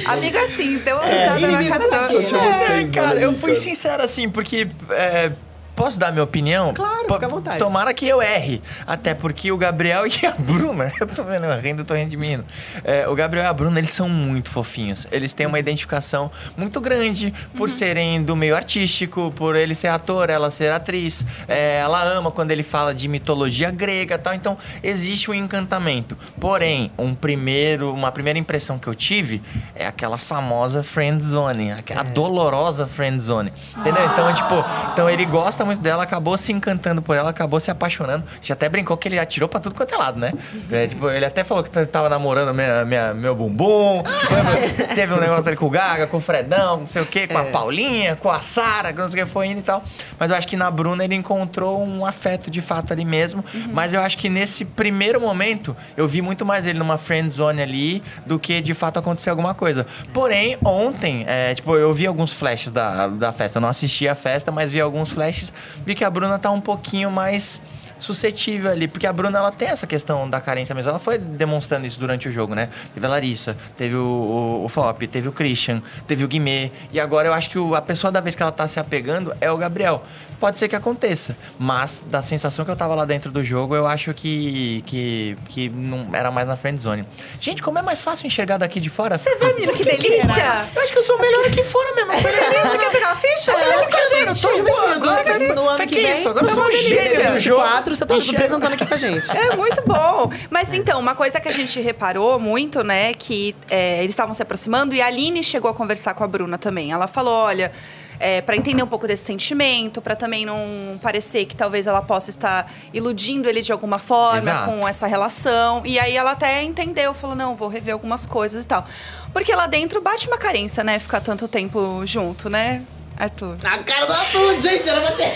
Amiga, assim, deu uma risada na inimigo cara da... Só tinha É, vocês, cara, mano, eu fui cara. sincero assim, porque. é, Posso dar minha opinião? Claro, fica à vontade. Tomara que eu erre. Até porque o Gabriel *laughs* e a Bruna, *laughs* eu tô vendo, eu rindo, tô rindo de mim. É, o Gabriel e a Bruna, eles são muito fofinhos. Eles têm uma identificação muito grande por serem do meio artístico, por ele ser ator, ela ser atriz. É, ela ama quando ele fala de mitologia grega e tal. Então, existe um encantamento. Porém, um primeiro, uma primeira impressão que eu tive é aquela famosa friend zone, aquela dolorosa friend zone. Entendeu? Então, tipo, então ele gosta muito dela, acabou se encantando por ela, acabou se apaixonando. Já até brincou que ele atirou pra tudo quanto é lado, né? É, tipo, ele até falou que tava namorando minha, minha- meu bumbum. Foi- Teve um negócio ali com o Gaga, com o Fredão, não sei o quê, com a Paulinha, com a Sara, que não sei o que foi indo e tal. Mas eu acho que na Bruna ele encontrou um afeto de fato ali mesmo. Mas eu acho que nesse primeiro momento eu vi muito mais ele numa friend zone ali do que de fato acontecer alguma coisa. Porém, ontem, é, tipo, eu vi alguns flashes da, da festa. Eu não assisti a festa, mas vi alguns flashes. Vi que a Bruna tá um pouquinho mais suscetível ali, porque a Bruna ela tem essa questão da carência mesmo. Ela foi demonstrando isso durante o jogo, né? Teve a Larissa, teve o, o, o Fop, teve o Christian, teve o Guimê, e agora eu acho que o- a pessoa da vez que ela tá se apegando é o Gabriel. Pode ser que aconteça, mas da sensação que eu tava lá dentro do jogo, eu acho que que, que não era mais na friend zone. Gente, como é mais fácil enxergar daqui de fora? Você vê, menino, que delícia! Eu acho que eu sou melhor aqui fora mesmo. Eu *laughs* Você quer pegar uma ficha? É, bem-vindo. agora No ano foi que que vem, isso, agora eu sou uma um delícia. gênio do jogo. Quatro, você tá Enxerga. apresentando aqui com a gente. *laughs* É muito bom. Mas então, uma coisa que a gente reparou muito, né, que é, eles estavam se aproximando e a Aline chegou a conversar com a Bruna também. Ela falou: olha. É, para entender um pouco desse sentimento, para também não parecer que talvez ela possa estar iludindo ele de alguma forma Exato. com essa relação. E aí ela até entendeu, falou: não, vou rever algumas coisas e tal. Porque lá dentro bate uma carência, né? Ficar tanto tempo junto, né, Arthur? A cara do Arthur, gente, era bater.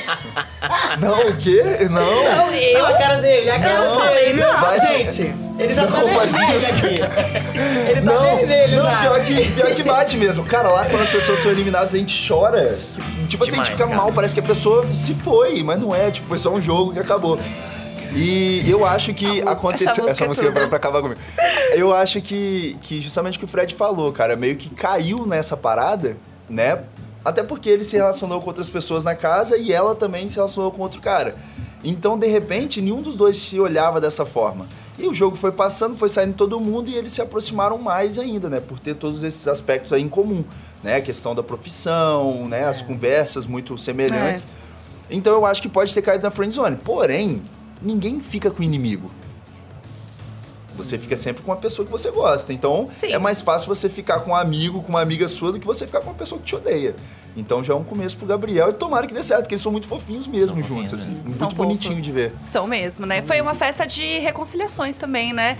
Não, o quê? Não. Não, eu, a cara dele, a cara Eu dele. não. Vai, gente, ele já tá Não, mas vermelho aqui. Ele tá Não, vermelho não já. pior, que, pior que bate mesmo. Cara, lá quando as pessoas são eliminadas, a gente chora. Tipo assim, a gente fica cara. mal, parece que a pessoa se foi, mas não é, tipo, foi só um jogo que acabou. E eu acho que aconteceu. música Essa é música é pra, pra acabar comigo. Eu acho que, que justamente o que o Fred falou, cara, meio que caiu nessa parada, né? Até porque ele se relacionou com outras pessoas na casa e ela também se relacionou com outro cara. Então, de repente, nenhum dos dois se olhava dessa forma. E o jogo foi passando, foi saindo todo mundo e eles se aproximaram mais ainda, né? Por ter todos esses aspectos aí em comum, né? A questão da profissão, né? As conversas muito semelhantes. Então eu acho que pode ter caído na friend zone. Porém, ninguém fica com inimigo. Você fica sempre com uma pessoa que você gosta. Então, Sim. é mais fácil você ficar com um amigo, com uma amiga sua, do que você ficar com uma pessoa que te odeia. Então já é um começo pro Gabriel e tomara que dê certo, porque eles são muito fofinhos mesmo São juntos, fofinhos, assim. né? Muito São bonitinho fofos. de ver. São mesmo, né? Foi uma festa de reconciliações também, né?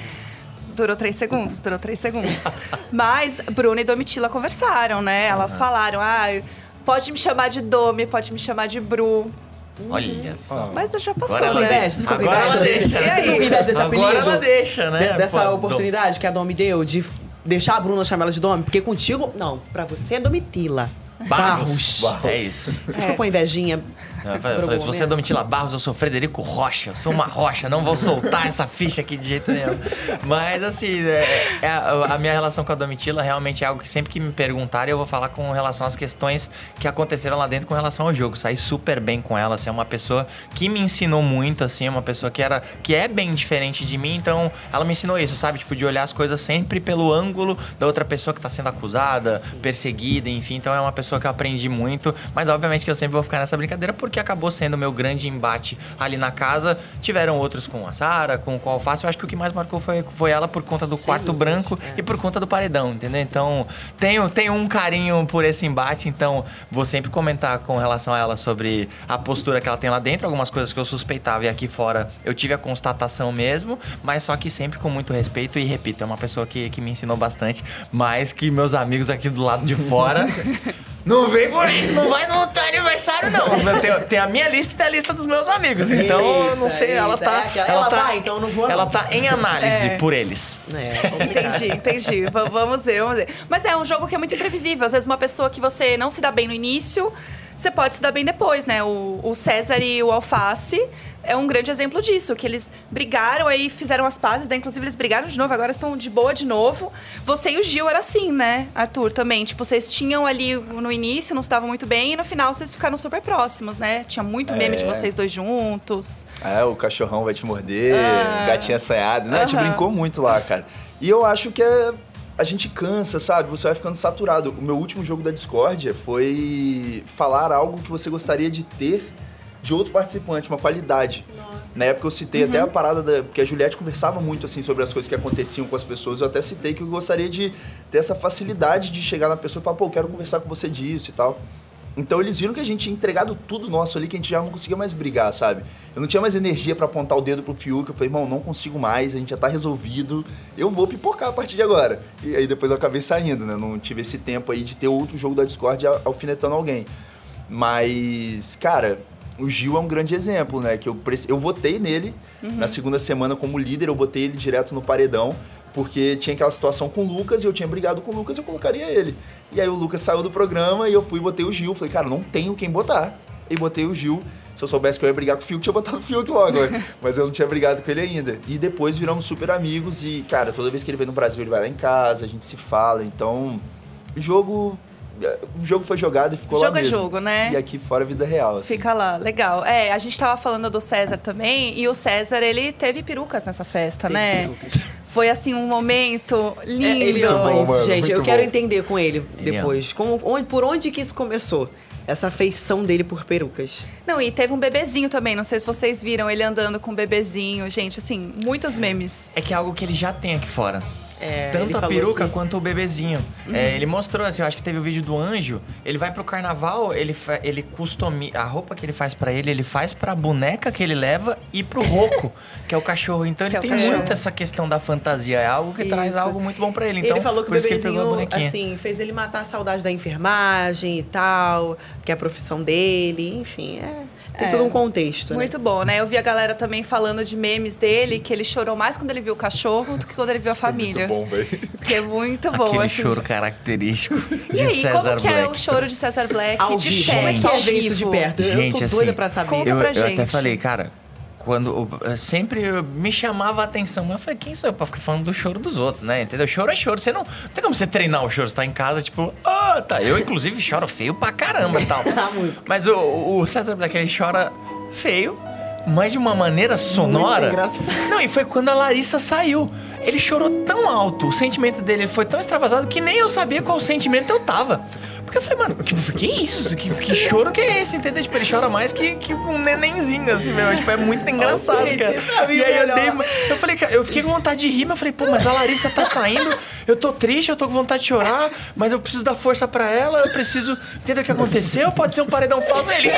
Durou três segundos, durou três segundos. *laughs* Mas Bruna e Domitila conversaram, né? Elas falaram, ah, pode me chamar de Domi, pode me chamar de Bru. Olha só. Mas já passou, Agora ela né? inveja, você ficou com Agora inveja ela deixa, né? ficou com inveja desse Agora apelido? ela deixa, né? De- dessa Pô, oportunidade que a Domi deu de deixar a Bruna chamar ela de Domi? Porque contigo, não, pra você é Domitila. Barros. É isso. Você ficou *laughs* com invejinha. Eu falei, se você é. Domitila Barros, eu sou Frederico Rocha. Eu sou uma rocha, não vou soltar essa ficha aqui de jeito nenhum. Mas, assim, é- é a, a minha relação com a Domitila realmente é algo que sempre que me perguntarem, eu vou falar com relação às questões que aconteceram lá dentro com relação ao jogo. Saí super bem com ela, assim, é uma pessoa que me ensinou muito, assim, é uma pessoa que era que é bem diferente de mim, então ela me ensinou isso, sabe? Tipo, de olhar as coisas sempre pelo ângulo da outra pessoa que tá sendo acusada, perseguida, enfim. Então é uma pessoa que eu aprendi muito, mas obviamente que eu sempre vou ficar nessa brincadeira porque acabou sendo o meu grande embate ali na casa. Tiveram outros com a Sara, com, com a Alface. Eu acho que o que mais marcou foi, foi ela por conta do quarto branco é. e por conta do paredão, entendeu? Então, tenho, tenho um carinho por esse embate, então vou sempre comentar com relação a ela sobre a postura que ela tem lá dentro, algumas coisas que eu suspeitava e aqui fora eu tive a constatação mesmo, mas só que sempre com muito respeito e repito, é uma pessoa que, que me ensinou bastante, mais que meus amigos aqui do lado de fora. *laughs* Não vem por aí, não vai no teu aniversário, não. *laughs* Tem, tem a minha lista e tem a lista dos meus amigos. Então, eu não Eita, sei, ela eita, tá. é aquela- ela tá, vai, então eu não vou, não. Ela tá em análise É. por eles. É. *laughs* Entendi, entendi. Vamos ver, vamos ver. Mas é um jogo que é muito imprevisível. Às vezes uma pessoa que você não se dá bem no início, você pode se dar bem depois, né? O, o César e o Alface é um grande exemplo disso, que eles brigaram aí, fizeram as pazes, daí inclusive eles brigaram de novo, agora estão de boa de novo. Você e o Gil era assim, né, Arthur, também. Tipo, vocês tinham ali no início, não se davam muito bem, e no final vocês ficaram super próximos, né? Tinha muito meme de É. vocês dois juntos. É, o cachorrão vai te morder, Ah. gatinha assanhada. Não, a gente brincou muito lá, cara. E eu acho que é. A gente cansa, sabe? Você vai ficando saturado. O meu último jogo da Discordia foi falar algo que você gostaria de ter de outro participante, uma qualidade. Na época eu citei até a parada da. Porque a Juliette conversava muito assim sobre as coisas que aconteciam com as pessoas. Eu até citei que eu gostaria de ter essa facilidade de chegar na pessoa e falar, pô, eu quero conversar com você disso e tal. Então eles viram que a gente tinha entregado tudo nosso ali, que a gente já não conseguia mais brigar, sabe? Eu não tinha mais energia pra apontar o dedo pro Fiuk. Eu falei, irmão, não consigo mais, a gente já tá resolvido. Eu vou pipocar a partir de agora. E aí depois eu acabei saindo, né? Não tive esse tempo aí de ter outro jogo da Discord al- alfinetando alguém. Mas, cara, o Gil é um grande exemplo, né? Que eu, eu votei nele na segunda semana como líder, eu botei ele direto no paredão, porque tinha aquela situação com o Lucas e eu tinha brigado com o Lucas, eu colocaria ele. E aí o Lucas saiu do programa e eu fui e botei o Gil. Falei, cara, não tenho quem botar. E botei o Gil. Se eu soubesse que eu ia brigar com o Fiuk, tinha botado o Fiuk logo. *laughs* Mas eu não tinha brigado com ele ainda. E depois viramos super amigos e, cara, toda vez que ele vem no Brasil, ele vai lá em casa, a gente se fala. Então, jogo. O jogo foi jogado e ficou lá Jogo é mesmo. jogo, né? E aqui fora vida real. assim. Fica lá, legal. É, a gente tava falando do César também, e o César, ele teve perucas nessa festa, Teve né? perucas. Foi assim um momento lindo. É, ele ama bom, isso, mano, gente. Eu muito quero bom. entender com ele Ele depois. Como, onde, por onde que isso começou? Essa afeição dele por perucas. Não, e teve um bebezinho também, não sei se vocês viram ele andando com um bebezinho, gente, assim, muitos memes. É que é algo que ele já tem aqui fora. É, Tanto a peruca que- quanto o bebezinho. É, ele mostrou, assim, eu acho que teve o vídeo do anjo. Ele vai pro carnaval, ele, ele customiza. A roupa que ele faz pra ele, ele faz pra boneca que ele leva e pro roco, *laughs* que é o cachorro. Então Que ele é tem cachorro. muito essa questão da fantasia. É algo que traz Isso. algo muito bom pra ele. Então, ele falou que o que bebezinho, bonequinha. assim, fez ele matar a saudade da enfermagem e tal, que é a profissão dele, enfim, é, tem É. todo um contexto. né? Muito bom, né? Eu vi a galera também falando de memes dele, que ele chorou mais quando ele viu o cachorro do que quando ele viu a família. Muito bom, velho. Que é muito bom, Aquele assim. choro característico *laughs* E de aí, César como que é Black. o choro de César Black Ao de vivo, como é que ao é isso de perto? Gente, eu tô doida assim, pra saber. Conta eu, pra eu até gente. falei, cara, quando eh, sempre me chamava a atenção, mas eu falei, quem sou eu pra ficar falando do choro dos outros, né? Entendeu? Choro é choro. Você não, não tem como você treinar o choro, você tá em casa, tipo, ah, tá. Eu, inclusive, choro feio pra caramba e tal. *laughs* Mas o, o César Black, ele chora feio, mas de uma maneira sonora. Não, e foi quando a Larissa saiu. Ele chorou tão alto, o sentimento dele foi tão extravasado que nem eu sabia qual sentimento eu tava. Porque eu falei, mano, que, que isso? Que, que choro que é esse, entendeu? Tipo, ele chora mais que, que um nenenzinho, assim, meu. Tipo, é muito engraçado, cara. E aí eu dei. Eu falei, cara, eu fiquei com vontade de rir, mas eu falei, pô, mas a Larissa tá saindo, eu tô triste, eu tô com vontade de chorar, mas eu preciso dar força pra ela, eu preciso entender o que aconteceu, pode ser um paredão falso. Ele.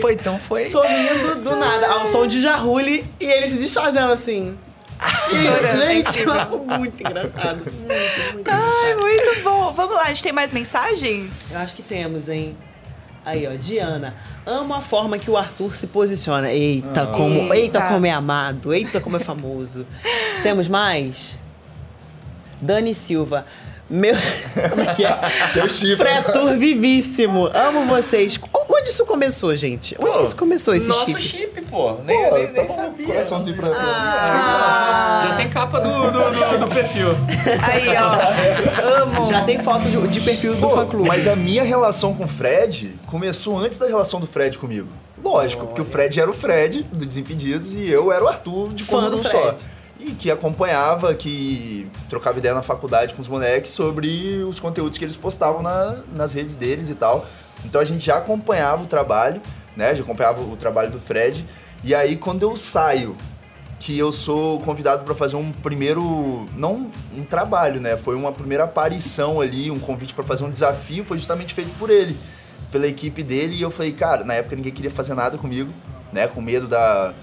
Pô, então foi. Sorrindo do nada, ao som de Jarrule e ele se desfazendo assim. *laughs* É Gente, incrível. muito engraçado. Muito, muito Ai, muito bom. Vamos lá, a gente tem mais mensagens? Eu acho que temos, hein? Aí, ó, Diana. Amo a forma que o Arthur se posiciona. Eita, como, eita. Eita. como é amado. Eita, como é famoso. temos mais? Dani Silva. Meu. Como é que é? Teu *laughs* chifre. Fretur vivíssimo. Amo vocês. Onde isso começou, gente? Onde Pô, isso começou, esse Nosso chip? chip, pô. Nem, Pô, nem, tá nem bom, sabia. coraçãozinho pra... Ah. Já tem capa do, do, do, do perfil. *laughs* Aí, ó. Amo. Já tem foto de, de perfil do Pô, fã-clube. mas a minha relação com o Fred começou antes da relação do Fred comigo. Lógico, porque o Fred era o Fred do Desimpedidos e eu era o Arthur de Fã fã do do Fred. só. E que acompanhava, que trocava ideia na faculdade com os moleques sobre os conteúdos que eles postavam na- nas redes deles e tal. Então a gente já acompanhava o trabalho, né? Já acompanhava o trabalho do Fred. E aí quando eu saio que eu sou convidado para fazer um primeiro, não um trabalho, né? Foi uma primeira aparição ali, um convite para fazer um desafio, foi justamente feito por ele, pela equipe dele, e eu falei, cara, na época ninguém queria fazer nada comigo, né? Com medo da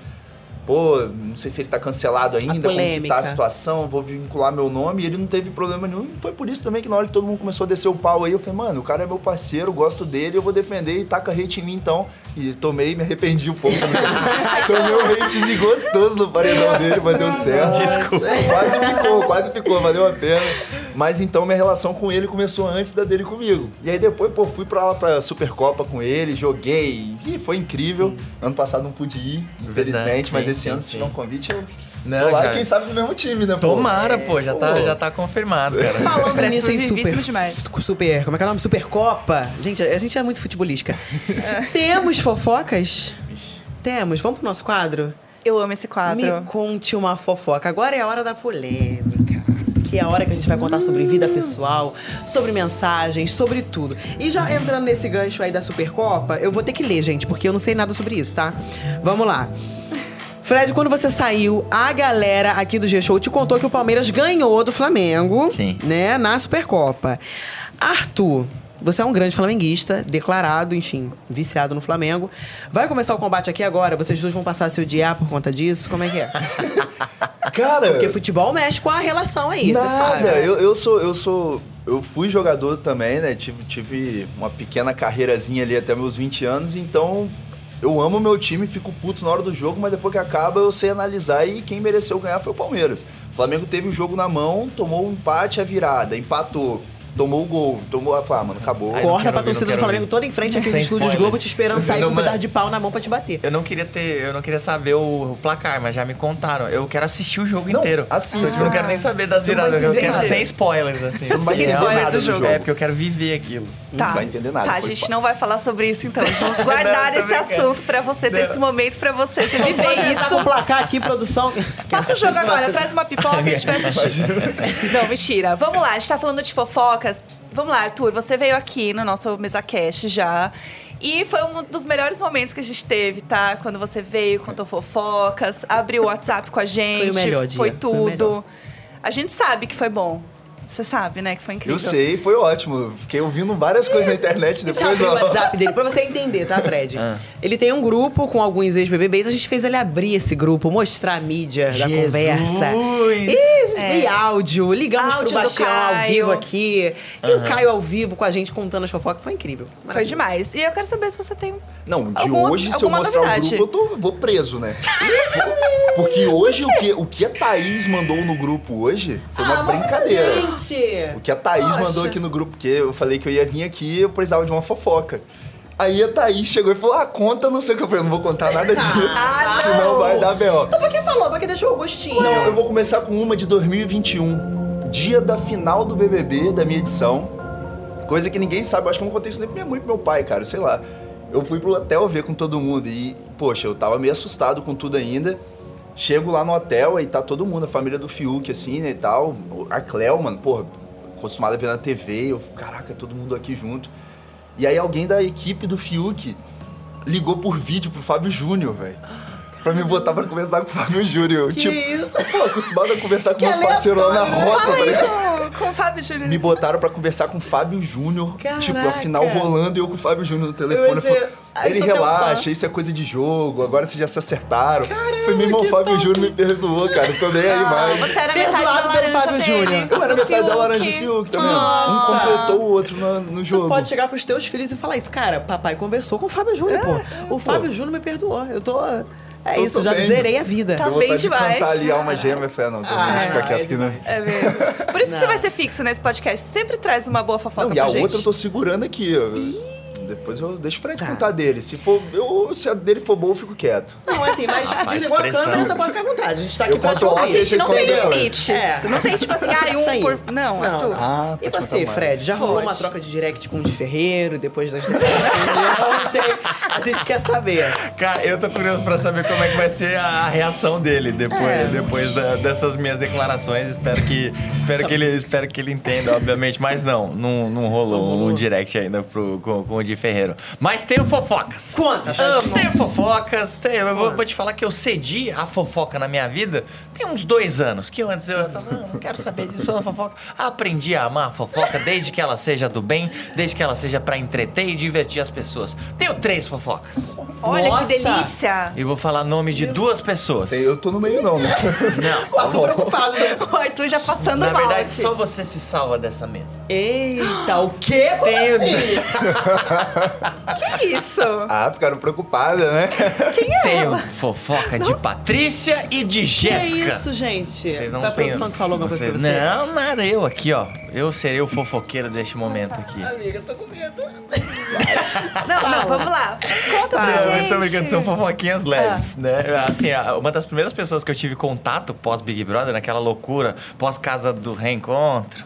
pô, não sei se ele tá cancelado ainda, como que tá a situação, vou vincular meu nome, e ele não teve problema nenhum. E foi por isso também que na hora que todo mundo começou a descer o pau aí, eu falei, mano, o cara é meu parceiro, gosto dele, eu vou defender e taca hate em mim então. E tomei, me arrependi um pouco. Né? *laughs* tomei um hatezinho gostoso no paredão dele, mas deu certo. *laughs* Desculpa. Quase ficou, quase ficou, valeu a pena. Mas então minha relação com ele começou antes da dele comigo. E aí depois, pô, fui pra lá pra Supercopa com ele, joguei. E foi incrível. Ano passado não pude ir, infelizmente, Verdade, mas sim, esse sim, ano, se tiver um convite, eu Não, tô lá, já- quem sabe no mesmo time, né, pô? Tomara, pô, já tá, Pô. já tá confirmado, cara. Falando nisso em super, demais. super, como é que é o nome? Supercopa. Gente, a gente é muito futebolística. *laughs* Temos fofocas? Temos. Vamos pro nosso quadro? Eu amo esse quadro. Me conte uma fofoca. Agora é a hora da polêmica. Que é a hora que a gente vai contar sobre vida pessoal, sobre mensagens, sobre tudo. E já entrando nesse gancho aí da Supercopa, eu vou ter que ler, gente, porque eu não sei nada sobre isso, tá? Vamos lá. Fred, quando você saiu, a galera aqui do G-Show te contou que o Palmeiras ganhou do Flamengo, Sim. né, na Supercopa. Arthur, você é um grande flamenguista, declarado, enfim, viciado no Flamengo. Vai começar o combate aqui agora? Vocês dois vão passar a se odiar por conta disso? Como é que é? *laughs* Cara, Porque futebol mexe com a relação aí, você sabe. Nada, eu, eu sou, eu sou. Eu fui jogador também, né? Tive, tive uma pequena carreirazinha ali até meus 20 anos, então eu amo meu time, fico puto na hora do jogo, mas depois que acaba eu sei analisar e quem mereceu ganhar foi o Palmeiras. O Flamengo teve o jogo na mão, tomou o empate, a virada, empatou, tomou o gol, tomou a ah, mano, acabou. Ai, Corta pra torcida do Flamengo ouvir. toda em frente aqui nos Sem estúdios spoilers. Globo te esperando sair Não, com um pedaço de pau na mão pra te bater. Eu não queria ter, eu não queria saber o, o placar, mas já me contaram. Eu quero assistir o jogo Não, inteiro. assista. Eu não quero nem saber das viradas, eu quero nada. sem spoilers, assim. Você não vai Sem entender spoiler nada do jogo. É, porque eu quero viver aquilo. Tá. Não vai entender nada, Tá, a gente não vai falar sobre isso então. *laughs* Vamos guardar Não, esse assunto pra você, ter esse momento pra você, você *laughs* viver isso. placar aqui, produção. Passa o jogo agora, traz uma pipoca e a gente vai *laughs* assistir. Não, mentira. Vamos lá, a gente tá falando de fofocas. Vamos lá, Arthur, você veio aqui no nosso MesaCast já. E foi um dos melhores momentos que a gente teve, tá? Quando você veio, contou fofocas, abriu o WhatsApp com a gente. Foi o melhor dia, Foi foi tudo. a gente sabe que foi bom. Você sabe, né? Que foi incrível. Eu sei, foi ótimo. Fiquei ouvindo várias coisas na internet Deixa depois, eu abrir o. WhatsApp dele, pra você entender, tá, Fred? Ah. Ele tem um grupo com alguns ex-BBBs, a gente fez ele abrir esse grupo, mostrar a mídia da conversa. E, É. e áudio, ligamos Áudio pro Bastião ao vivo aqui. E o Caio ao vivo com a gente contando as fofocas, foi incrível. Foi demais. E eu quero saber se você tem Não, de Alguma- hoje, se eu alguma mostrar novidade? o grupo, eu tô, vou preso, né? Porque hoje, o que, o que a Thaís mandou no grupo hoje foi uma Ah, mostra pra brincadeira. Gente! O que a Thaís Poxa. mandou aqui no grupo, porque eu falei que eu ia vir aqui eu precisava de uma fofoca. Aí a Thaís chegou e falou: Ah, conta, não sei o que. Eu falei: Eu não vou contar nada disso. Ah, senão não. vai dar B.O. Então por que falou? Por que deixou o gostinho? Não, eu vou começar com uma de 2021. Dia da final do BBB, da minha edição. Coisa que ninguém sabe. Eu acho que eu não contei isso nem pra minha mãe e pro meu pai, cara. Sei lá. Eu fui pro hotel ver com todo mundo e, poxa, eu tava meio assustado com tudo ainda. Chego lá no hotel e tá todo mundo, a família do Fiuk, assim, né, e tal. A Cleo, mano, porra, acostumado a ver na TV. Eu, caraca, todo mundo aqui junto. E aí alguém da equipe do Fiuk ligou por vídeo pro Fábio Júnior, velho. Pra me botar pra conversar com o Fábio Júnior. Que tipo, isso? pô, acostumado a conversar com Que meus parceiros lá na roça, tá ligado? Com, com o Fábio Júnior. Me botaram pra conversar com o Fábio Júnior. Tipo, a final rolando e eu com o Fábio Júnior no telefone. Falei, "Ah, Ele teu relaxa, fã." isso é coisa de jogo, agora vocês já se acertaram. Foi meu irmão, o Fábio Júnior me perdoou, cara. Eu tô nem aí mais. Você era metade da Perdoado laranja Fábio. Júnior. Eu era do metade da Fiuk. laranja Fiuk, tá vendo? Um Nossa. completou o outro no, no Tu jogo. pode chegar pros teus filhos e falar isso. Cara, papai conversou com o Fábio Júnior, É, pô. O Fábio Júnior me perdoou. Eu tô... É Tô- isso, tô já bem. zerei a vida. Tá bem vontade de demais. cantar ali alma gêmea. Falei, ah, não, então Ah, deixa eu ficar é, quieto que não. É mesmo. Por isso que você vai ser fixo nesse podcast. Sempre traz uma boa fofoca Não, e pra a gente. outra eu tô segurando aqui. ó. Depois eu deixo o Fred Tá. contar dele. Se, for, eu, se a dele for boa, eu fico quieto. Não, assim, mas *laughs* desligou a câmera, você pode ficar à vontade. A gente tá aqui Eu pra te ouvir. vocês não tem limites. É. Não tem tipo assim, *laughs* Isso um por... Não, é Não, não. Ah, E você. Fred, já rolou Pode. uma troca de direct com o de Ferreiro depois das *laughs* ontem? A gente quer saber. Cara, eu tô curioso pra saber como é que vai ser a, a reação dele depois, É. depois da- dessas minhas declarações. Espero que, espero que, ele, espero que ele entenda, obviamente. Mas não, não, não rolou um direct ainda pro, com, com o Di Ferreiro. Mas tenho fofocas. Conta, tá tenho fofocas. Tenho, eu vou, vou te falar que eu cedi a fofoca na minha vida tem uns dois anos. Que antes eu falava, não, não quero saber disso, a fofoca. Aprendi a amar a fofoca desde que ela seja do bem, desde que ela seja pra entreter e divertir as pessoas. Tenho três fofocas. Olha Nossa. que delícia. E vou falar nome de duas pessoas. Eu tô no meio não, né? *laughs* O Arthur preocupado. né? O Arthur já passando Na mal. verdade, aqui. só você se salva dessa mesa. Eita, o quê? Como Tenho- assim? *laughs* Que isso? Ah, ficaram preocupadas, né? Tenho fofoca de Patrícia e de Que Jéssica. isso, gente? Vocês não Foi a produção pensam. que falou alguma coisa pra você? Não, nada. Eu aqui, ó. Eu serei o fofoqueiro deste momento aqui. Amiga, tô com medo. Não, não, vamos lá. Conta pra Não, gente. eu tô brincando, são fofoquinhas leves, né? Assim, uma das primeiras pessoas que eu tive contato pós Big Brother, naquela loucura, pós casa do reencontro.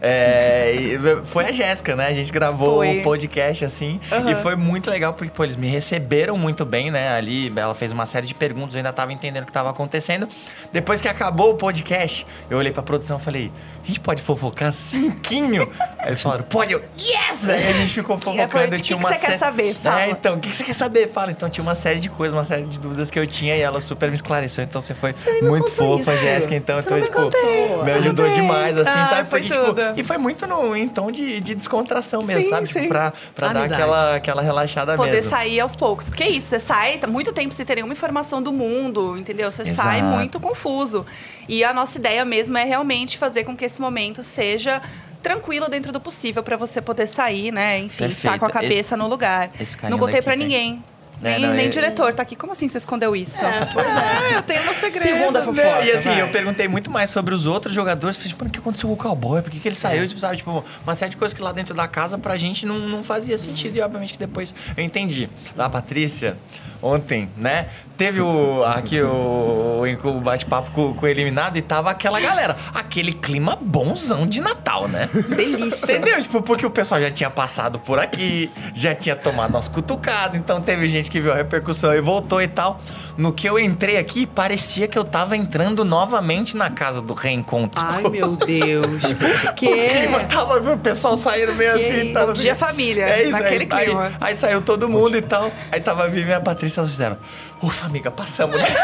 É, foi a Jéssica, né? A gente gravou o podcast assim e foi muito legal porque pô, eles me receberam muito bem, né? Ali ela fez uma série de perguntas, eu ainda tava entendendo o que tava acontecendo. Depois que acabou o podcast, eu olhei pra produção e falei: "A gente pode fofocar cinquinho?" Aí *laughs* eles falaram: "Pode". Eu, "Yes!" Aí a gente ficou *laughs* é, fofocando, e o que tinha que uma você quer saber? Fala. É, então, o que que você quer saber? Fala. Então tinha uma série de coisas, uma série de dúvidas que eu tinha e ela super me esclareceu. Então você foi me muito fofa. Jéssica. Então, Você então tipo, me ajudou demais, assim, Ai, sabe? foi tipo, e foi muito no, em tom de, de descontração mesmo, Sim, sabe? sim. Tipo, pra, pra dar aquela, aquela relaxada Poder mesmo. sair aos poucos. Porque é isso, você sai tá muito tempo sem ter nenhuma informação do mundo, entendeu? Você sai Exato. muito confuso. E a nossa ideia mesmo é realmente fazer com que esse momento seja tranquilo dentro do possível pra você poder sair, né? Enfim, Perfeito. tá com a cabeça no lugar. esse Não contei tem. ninguém. É, nem não, nem é- diretor tá aqui. Como assim você escondeu isso? É, pois é. *laughs* eu tenho meu segredo. Segunda fofoca. E assim, vai. eu perguntei muito mais sobre os outros jogadores. Falei, tipo, o que aconteceu com o cowboy? Por que, que ele saiu? Tipo, sabe, tipo, uma série de coisas que lá dentro da casa pra gente não, não fazia sentido. E obviamente que depois eu entendi. Lá, a Patrícia, ontem, né? Teve o, aqui o, o bate-papo com, com o eliminado e tava aquela galera. Aquele clima bonzão de Natal, né? Delícia. Entendeu? Tipo, porque o pessoal já tinha passado por aqui, já tinha tomado umas cutucadas, então teve gente que viu a repercussão e voltou e tal. No que eu entrei aqui, parecia que eu tava entrando novamente na casa do reencontro. Ai, meu Deus. *laughs* Por O quê? clima tava, o pessoal saindo meio assim não sei dia, o família, É isso, naquele aí, clima. Aí, aí saiu todo mundo e tal. Aí tava a Vivian e a Patrícia, elas fizeram. Ufa, amiga, passamos. né?" *laughs*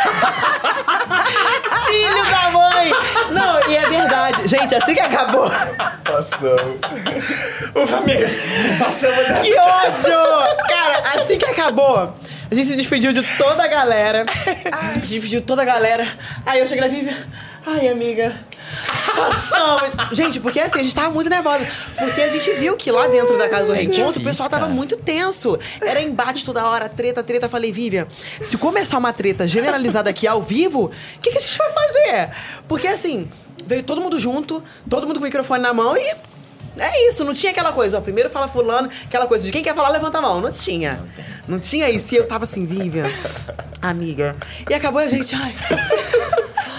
Filho da mãe! Não, e é verdade. Gente, assim que acabou. Passamos. Ufa, amiga, passamos dessa. Que ódio! Cara, assim que acabou, a gente se despediu de toda a galera. *laughs* A gente despediu de toda a galera. Aí eu cheguei na Vivian. Ai, amiga. Passamos. Gente, porque assim, a gente tava muito nervosa. Porque a gente viu que lá dentro da casa do reencontro, o pessoal tava muito tenso. Era embate toda hora, treta, treta. Falei, Vivian, se começar uma treta generalizada aqui ao vivo, o que, que a gente vai fazer? Porque assim, veio todo mundo junto, todo mundo com o microfone na mão e é isso, não tinha aquela coisa, ó, primeiro fala fulano, aquela coisa de quem quer falar, levanta a mão. Não tinha. Não tinha isso. E eu tava assim, Vivian, amiga. E acabou a gente, ai.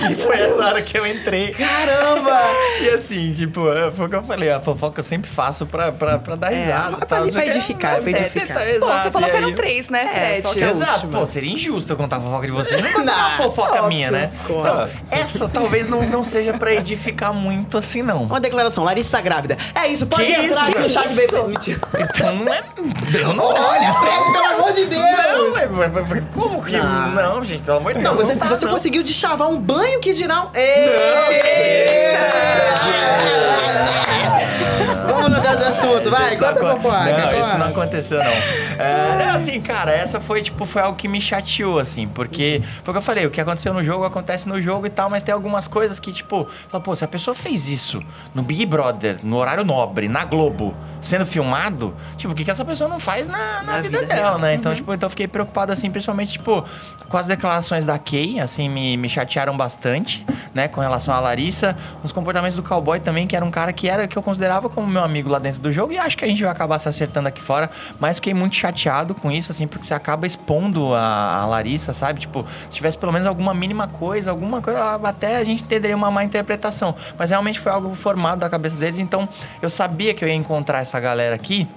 E foi essa hora que eu entrei. Caramba! *laughs* E assim, tipo, é, foi o que eu falei, a fofoca eu sempre faço pra, pra, pra dar É, risada. pra- tal, pra edificar, pra é, edificar. tá, Pô, você falou que eram três, né, É, Fred? é Exato, pô, seria injusto eu contar a fofoca de vocês. Não contar Não, fofoca óbvio. minha, né? Então, essa talvez não, não seja pra edificar muito assim, não. Uma declaração, Larissa tá grávida. É isso, pode Que entrar isso, chat isso? bebê. Então não é. Eu não Olha, Fred, pelo amor de Deus! Não, mas como que. Não. Não, gente, pelo amor de Deus. Não, você, conseguiu deschavar um banho que dirá um. Eita! De assunto, vai, Isso não conta. Não, conta. isso não aconteceu, não. É, é, assim, cara, essa foi, tipo, foi algo que me chateou, assim, porque foi o que eu falei, o que aconteceu no jogo acontece no jogo e tal, mas tem algumas coisas que, tipo, fala, pô, se a pessoa fez isso no Big Brother, no horário nobre, na Globo, sendo filmado, tipo, o que, que essa pessoa não faz na, na Na vida, vida dela, né? Então, tipo, então eu fiquei preocupado, assim, principalmente, tipo, com as declarações da Kay, assim, me, me chatearam bastante, né, com relação à Larissa, os comportamentos do cowboy também, que era um cara que era que eu considerava como meu amigo lá dentro do jogo, e acho que a gente vai acabar se acertando aqui fora, mas fiquei muito chateado com isso, assim, porque você acaba expondo a, a Larissa, sabe? Tipo, se tivesse pelo menos alguma mínima coisa, alguma coisa, até a gente teria uma má interpretação, mas realmente foi algo formado da cabeça deles, então eu sabia que eu ia encontrar essa galera aqui,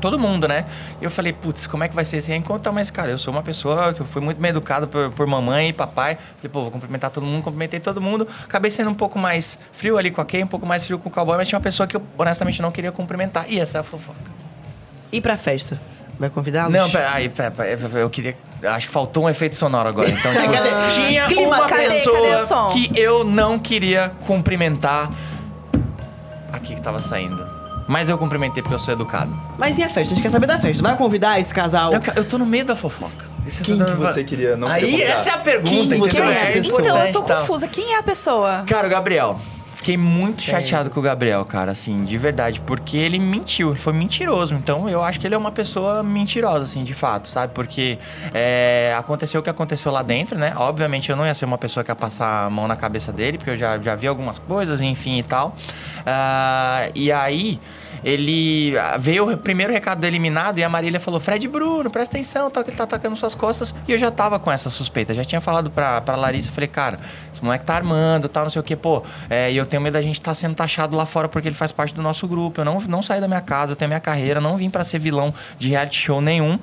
todo mundo, né? E eu falei, putz, como é que vai ser esse reencontro? Mas, cara, eu sou uma pessoa que fui muito bem educado por, por mamãe e papai. Falei, pô, vou cumprimentar todo mundo, cumprimentei todo mundo. Acabei sendo um pouco mais frio ali com a Kay, um pouco mais frio com o cowboy, mas tinha uma pessoa que eu honestamente não queria cumprimentar. E essa é a fofoca. E pra festa? Vai convidá-los? Não, aí, eu queria. Acho que faltou um efeito sonoro agora. Então, *laughs* tipo, Cadê? tinha Clima, uma cadê? pessoa Cadê que eu não queria cumprimentar. Aqui que tava saindo. Mas eu cumprimentei porque eu sou educado. Mas e a festa? A gente quer saber da festa. Vai convidar esse casal? Eu, eu tô no meio da fofoca. Esse Quem tá- que você queria não Aí, queria essa é a pergunta. Quem que você entendeu? não queria É convidar? Então, eu tô importante, tá? confusa. Quem é a pessoa? Cara, o Gabriel. Fiquei muito Sério? chateado com o Gabriel, cara, assim, de verdade, porque ele mentiu, ele foi mentiroso. Então eu acho que ele é uma pessoa mentirosa, assim, de fato, sabe? Porque é, aconteceu o que aconteceu lá dentro, né? Obviamente eu não ia ser uma pessoa que ia passar a mão na cabeça dele, porque eu já, já vi algumas coisas, enfim e tal. Ah, e aí. Ele ah, veio o primeiro recado do eliminado e a Marília falou: Fred Bruno, presta atenção, tal, que ele tá atacando suas costas. E eu já tava com essa suspeita, já tinha falado pra, pra Larissa. Eu falei, cara, esse moleque tá armando, tal, não sei o que, pô. é, e eu tenho medo da gente estar tá sendo taxado lá fora porque ele faz parte do nosso grupo. Eu não, não saí da minha casa, eu tenho minha carreira, não vim pra ser vilão de reality show nenhum.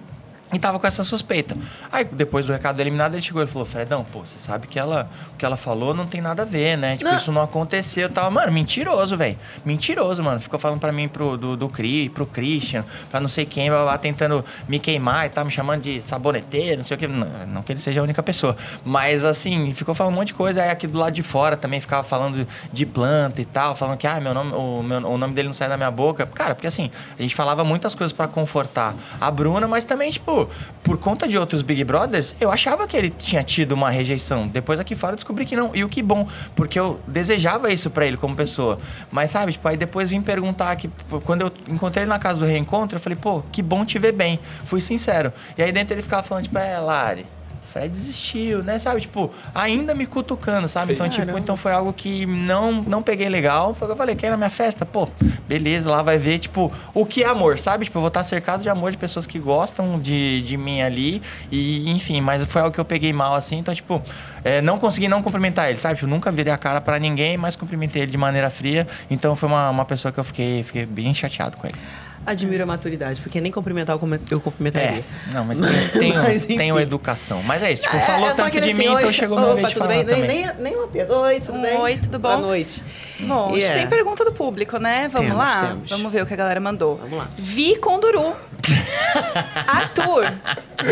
E tava com essa suspeita. Aí, depois do recado do eliminado, ele chegou e falou: Fredão, pô, você sabe que ela, o que ela falou não tem nada a ver, né? Tipo, Não. isso não aconteceu. Eu tava, mano, mentiroso, velho. Mentiroso, mano. Ficou falando pra mim, pro, do, do Cri, pro Christian, pra não sei quem, blá, blá, blá, tentando me queimar e tal, me chamando de saboneteiro, não sei o que. Não, não que ele seja a única pessoa. Mas, assim, ficou falando um monte de coisa. Aí, aqui do lado de fora também ficava falando de planta e tal, falando que, ah, meu nome, o, meu, o nome dele não sai da minha boca. Cara, porque assim, a gente falava muitas coisas pra confortar a Bruna, mas também, tipo, por conta de outros Big Brothers, eu achava que ele tinha tido uma rejeição. Depois aqui fora eu descobri que não. E o que bom, porque eu desejava isso pra ele como pessoa. Mas sabe, tipo, aí depois vim perguntar que quando eu encontrei ele na casa do reencontro, eu falei, pô, que bom te ver bem. Fui sincero. E aí dentro ele ficava falando, tipo, é, Lari. Fred desistiu, né? Sabe, tipo, ainda me cutucando, sabe? Então, tipo, Caramba. então foi algo que não, não peguei legal. Foi o que eu falei, quer ir na minha festa? Pô, beleza, lá vai ver, tipo, o que é amor, sabe? Tipo, eu vou estar cercado de amor de pessoas que gostam de, de mim ali. E, enfim, mas foi algo que eu peguei mal, assim. Então, tipo, é, não consegui não cumprimentar ele, sabe? Tipo, nunca virei a cara pra ninguém, mas cumprimentei ele de maneira fria. Então, foi uma, uma pessoa que eu fiquei, fiquei bem chateado com ele. Admiro a maturidade, porque nem cumprimentar eu cumprimentaria. É, não, mas tem, tem, *laughs* Mas, enfim. tenho educação. Mas é isso, tipo, É, falou é tanto de assim, mim, oi, então chegou minha opa, vez de falar bem? Também. nem, nem uma piada. Oi, tudo bem? oi, tudo bom? Boa noite. Bom, a gente Yeah. tem pergunta do público, né? Vamos Temos, lá? temos. Vamos ver o que a galera mandou. Vamos lá. Vi Conduru. *laughs* Arthur,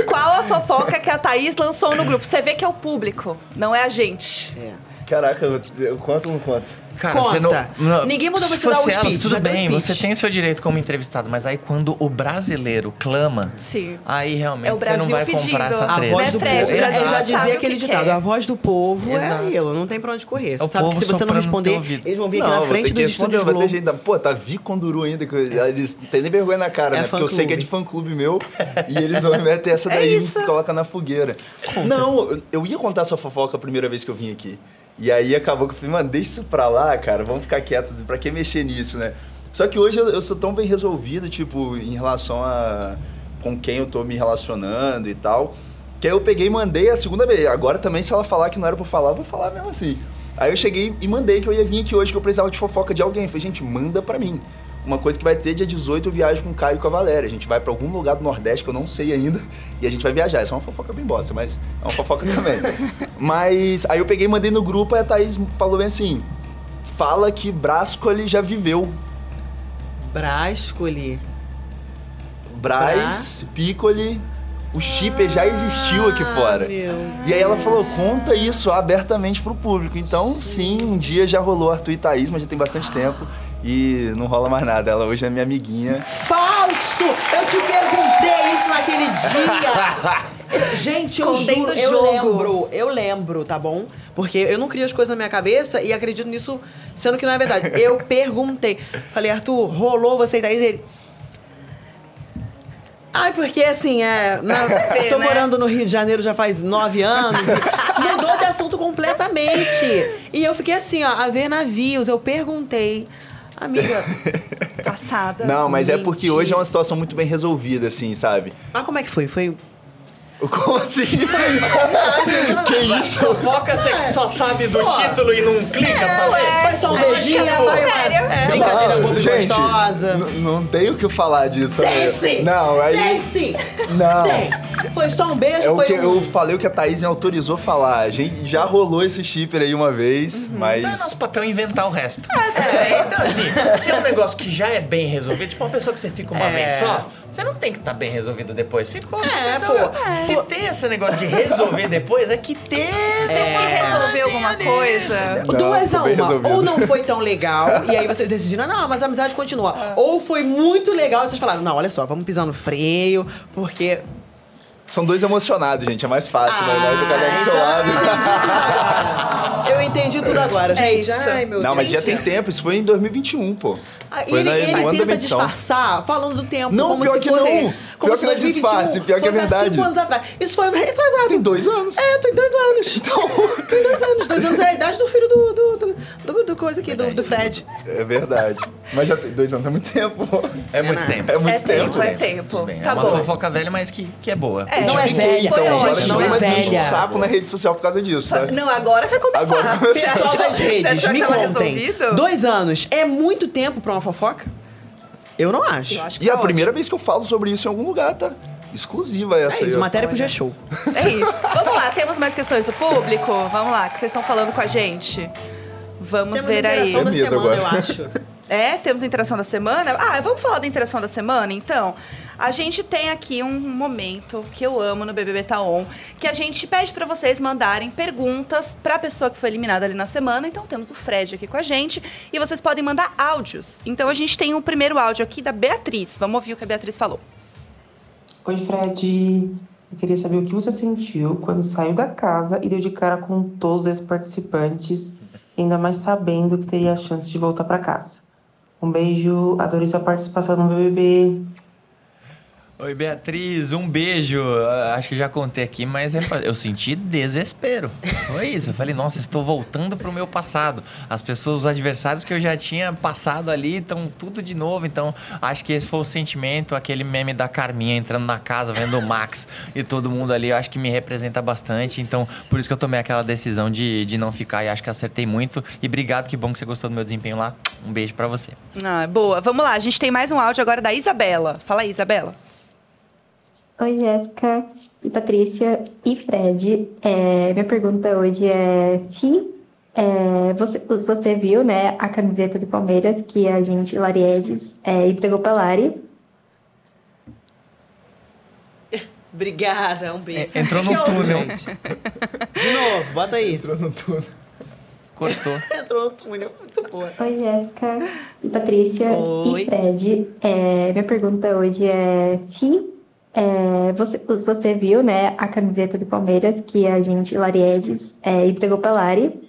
qual a fofoca que a Thaís lançou no grupo? Você vê que é o público, não é a gente. É. Caraca, eu, eu conto ou não conto? Cara, Conta. você não, não- Ninguém mandou você dar o elas, speech, tudo bem, speech. você tem o seu direito como entrevistado, mas aí quando o brasileiro clama, Sim. aí realmente É o você não vai comprar pedindo. essa A treta. voz Né, do Fred? povo. Eu já dizia aquele que ditado: quer. a voz do povo é Exato. aquilo, não tem pra onde correr. Você É o sabe que se você não responder, eles vão vir aqui não, na frente dos estúdios vai ter Globo. gente. Pô, tá Vi Conduru ainda, que eu- eles não têm nem vergonha na cara, É né? Porque eu sei que é de fã-clube. meu e eles vão meter essa *laughs* É daí e me coloca na fogueira. Não, eu- eu ia contar essa fofoca a primeira vez que eu vim aqui. E aí acabou que eu falei, mano, deixa isso pra lá, cara, vamos ficar quietos, pra que mexer nisso, né? Só que hoje eu, sou tão bem resolvido, tipo, em relação a com quem eu tô me relacionando e tal, Que aí eu peguei e mandei a segunda vez. Agora também, se ela falar que não era pra falar, eu vou falar mesmo assim. Aí eu cheguei e mandei que eu ia vir aqui hoje, que eu precisava de fofoca de alguém. Eu falei, gente, manda pra mim. Uma coisa que vai ter dia 18, eu viajo com o Caio e com a Valéria. A gente vai pra algum lugar do Nordeste que eu não sei ainda. *laughs* E a gente vai viajar. Essa é uma fofoca bem bosta, mas é uma fofoca também. *laughs* mas aí eu peguei e mandei no grupo e a Thaís falou bem assim: fala que Brascoli já viveu. Brascoli. Braz, Piccoli, o chipper já existiu aqui Ah, fora. meu E aí ela falou, conta isso abertamente pro público. Então, sim, um dia já rolou Arthur e Thaís, mas já tem bastante tempo. E não rola mais nada. Ela hoje é minha amiguinha. Falso! Eu te perguntei isso naquele dia! *laughs* Gente, eu juro, eu lembro, eu lembro, tá bom? Porque eu não crio as coisas na minha cabeça e acredito nisso, sendo que não é verdade. Eu *laughs* perguntei. Falei, Arthur, rolou você e Thaís? Ele... Ai, porque assim, é. na- tô né? morando no Rio de Janeiro já faz nove anos. e mudou de assunto completamente. E eu fiquei assim, ó, a ver navios. Eu perguntei, amiga, *laughs* Passada. Não, mas é porque hoje é uma situação muito bem resolvida, assim, sabe? mas como é que foi? Foi. *laughs* Como assim? *laughs* que isso? Fofoca, você que só sabe do título e não clica pra ver. Foi só um a gente beijinho, quer foi levar uma a sério. é, brincadeira boba gente, gostosa. n- não tem o que falar disso. Tem né? sim! Não, aí... Tem sim! Não. Tem! Foi só um beijo, É o foi que um... eu falei o que a Thaís me autorizou falar. A gente já rolou esse chipper aí uma vez, mas. Então é nosso papel inventar o resto. É, então assim, se é um negócio que já é bem resolvido, tipo uma pessoa que você fica uma É. vez só, você não tem que estar bem resolvido depois. Ficou. É, Mas, pô. Se tem esse negócio de resolver depois, é que tem. Tem que resolver alguma coisa. Não, Duas foi a uma. resolvido. Ou não foi tão legal, *laughs* e aí vocês decidiram, não, mas a amizade continua. Ou foi muito legal, e vocês falaram, não, olha só, vamos pisar no freio, porque. São dois emocionados, gente. É mais fácil, né? Vai cada um do seu então lado. Eu entendi tudo agora. Eu entendi tudo agora, É gente. isso. Ai, meu Não, mas já Deus. tem tempo. Isso foi em 2021, pô. Ah, e Foi ele, na- ele no tenta disfarçar, falando do tempo. Não, como pior se que fosse, não. Como Pior se que não é 2021 disfarce, pior que é verdade. cinco anos atrás. Isso foi ano retrasado. Tem dois anos. É, tem dois anos. Então, tem dois anos. Dois anos é a idade do filho do. do, do, do, do coisa aqui, do, do Fred. É verdade. Mas já tem dois anos é muito tempo, pô. É muito É, tempo. É muito É tempo, tempo. é tempo. Bem, Tá é uma bom. fofoca velha, mas que, que é boa. É, Não é velha, então, foi agora ótimo. não é o velha. saco na rede social por causa disso, sabe? Não, agora vai começar. Agora Pessoal achou- das redes, me contem. resolvido? Dois anos é muito tempo pra uma fofoca? Eu não acho. Eu acho que E a tá primeira ótimo. vez que eu falo sobre isso em algum lugar, tá? Exclusiva essa É aí. isso, ó. matéria pro. G-Show. É isso. Vamos lá, temos mais questões do público? Vamos lá, que vocês estão falando com a gente. Vamos Temos ver a aí. da Tenho medo semana, agora. eu acho. *laughs* É, temos a interação da semana. Ah, vamos falar da interação da semana, então? A gente tem aqui um momento que eu amo no BBB Tá On, que a gente pede pra vocês mandarem perguntas pra pessoa que foi eliminada ali na semana. Então temos o Fred aqui com a gente e vocês podem mandar áudios. Então a gente tem o primeiro áudio aqui da Beatriz. Vamos ouvir o que a Beatriz falou. Oi, Fred. Eu queria saber o que você sentiu quando saiu da casa e deu de cara com todos esses participantes, ainda mais sabendo que teria a chance de voltar pra casa. Um beijo, adorei sua participação no BBB. Oi, Beatriz, um beijo. Ah, Acho que já contei aqui, mas eu senti desespero. Foi isso. Eu falei, nossa, estou voltando pro meu passado. As pessoas, os adversários que eu já tinha passado ali, estão tudo de novo. Então, acho que esse foi o sentimento, aquele meme da Carminha entrando na casa, vendo o Max e todo mundo ali. Eu acho que me representa bastante. Então, por isso que eu tomei aquela decisão de, de não ficar e acho que acertei muito. E obrigado, que bom que você gostou do meu desempenho lá. Um beijo pra você. Ah, boa. Vamos lá, a gente tem mais um áudio agora da Isabela. Fala aí, Isabela. Oi, Jéssica, e Patrícia e Fred. É, minha pergunta hoje é se é, você, você viu né, a camiseta do Palmeiras que a gente, Lariedes, é, entregou pra Lari. Obrigada, um beijo. É, entrou no túnel. gente? De novo, bota aí. Entrou no túnel. Cortou. *laughs* Entrou no túnel, muito boa. Oi, Jéssica, e Patrícia Oi. e Fred. É, minha pergunta hoje é se é, você, você viu né, a camiseta do Palmeiras que a gente, Lariedes, é, entregou pra Lari.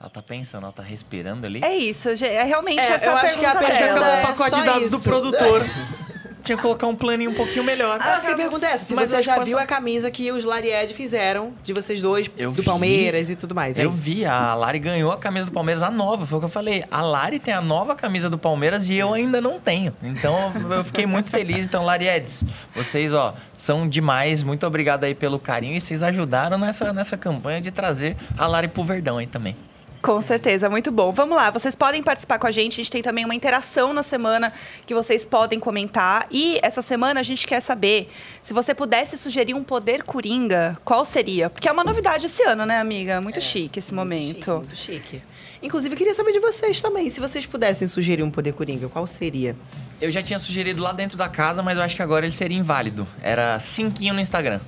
Ela tá pensando, ela tá respirando ali. É isso, é realmente É, essa eu a acho que a pergunta pergunta dela. é pacote de dados do isso. produtor. *laughs* tinha que colocar um planinho um pouquinho melhor. Ah, acho que a pergunta é essa. Se Mas você eu já viu a camisa que os Laried fizeram de vocês dois, Eu do vi. Palmeiras e tudo mais. é Eu isso. vi, a Lari ganhou a camisa do Palmeiras, a nova, foi o que eu falei. A Lari tem a nova camisa do Palmeiras e eu ainda não tenho. Então eu fiquei muito feliz. Então, Lariedes, vocês, ó, são demais. Muito obrigado aí pelo carinho e vocês ajudaram nessa, nessa campanha de trazer a Lari pro Verdão aí também. Com certeza, muito bom. Vamos lá, vocês podem participar com a gente. A gente tem também uma interação na semana que vocês podem comentar. E essa semana a gente quer saber se você pudesse sugerir um poder coringa, qual seria? Porque é uma novidade esse ano, né, amiga? Muito chique esse momento. Chique, muito chique. Inclusive, eu queria saber de vocês também. Se vocês pudessem sugerir um poder coringa, qual seria? Eu já tinha sugerido lá dentro da casa, mas eu acho que agora ele seria inválido. Era cinquinho no Instagram.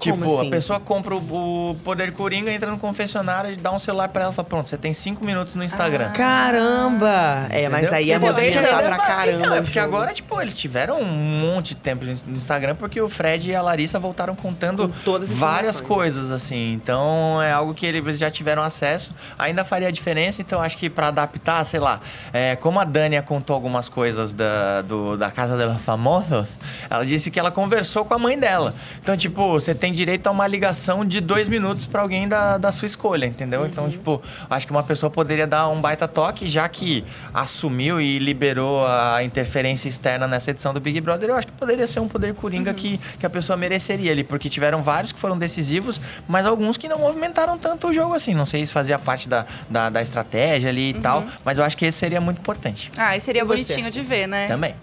Tipo, assim? a pessoa compra o, o Poder Coringa, entra no confessionário, dá um celular pra ela e fala, pronto, você tem cinco minutos no Instagram. Caramba! É, mas Entendeu? aí é movimentar Entendeu? pra caramba. Então, é porque agora, tipo, eles tiveram um monte de tempo no Instagram, porque o Fred e a Larissa voltaram contando Com todas as várias coisas, assim. Então, é algo que eles já tiveram acesso. Ainda faria diferença, então acho que pra adaptar, sei lá, é, como a Dânia contou algumas coisas da, do, da Casa de Famosos, ela disse que ela conversou com a mãe dela. Então, tipo, você tem direito a uma ligação de dois minutos pra alguém da, da sua escolha, entendeu? Então, Uhum. tipo, acho que uma pessoa poderia dar um baita toque, já que assumiu e liberou a interferência externa nessa edição do Big Brother, eu acho que poderia ser um poder coringa que, que a pessoa mereceria ali, porque tiveram vários que foram decisivos, mas alguns que não movimentaram tanto o jogo assim. Não sei se fazia parte da, da, da estratégia ali e tal, mas eu acho que esse seria muito importante. Ah, e seria E você? bonitinho de ver, né? Também.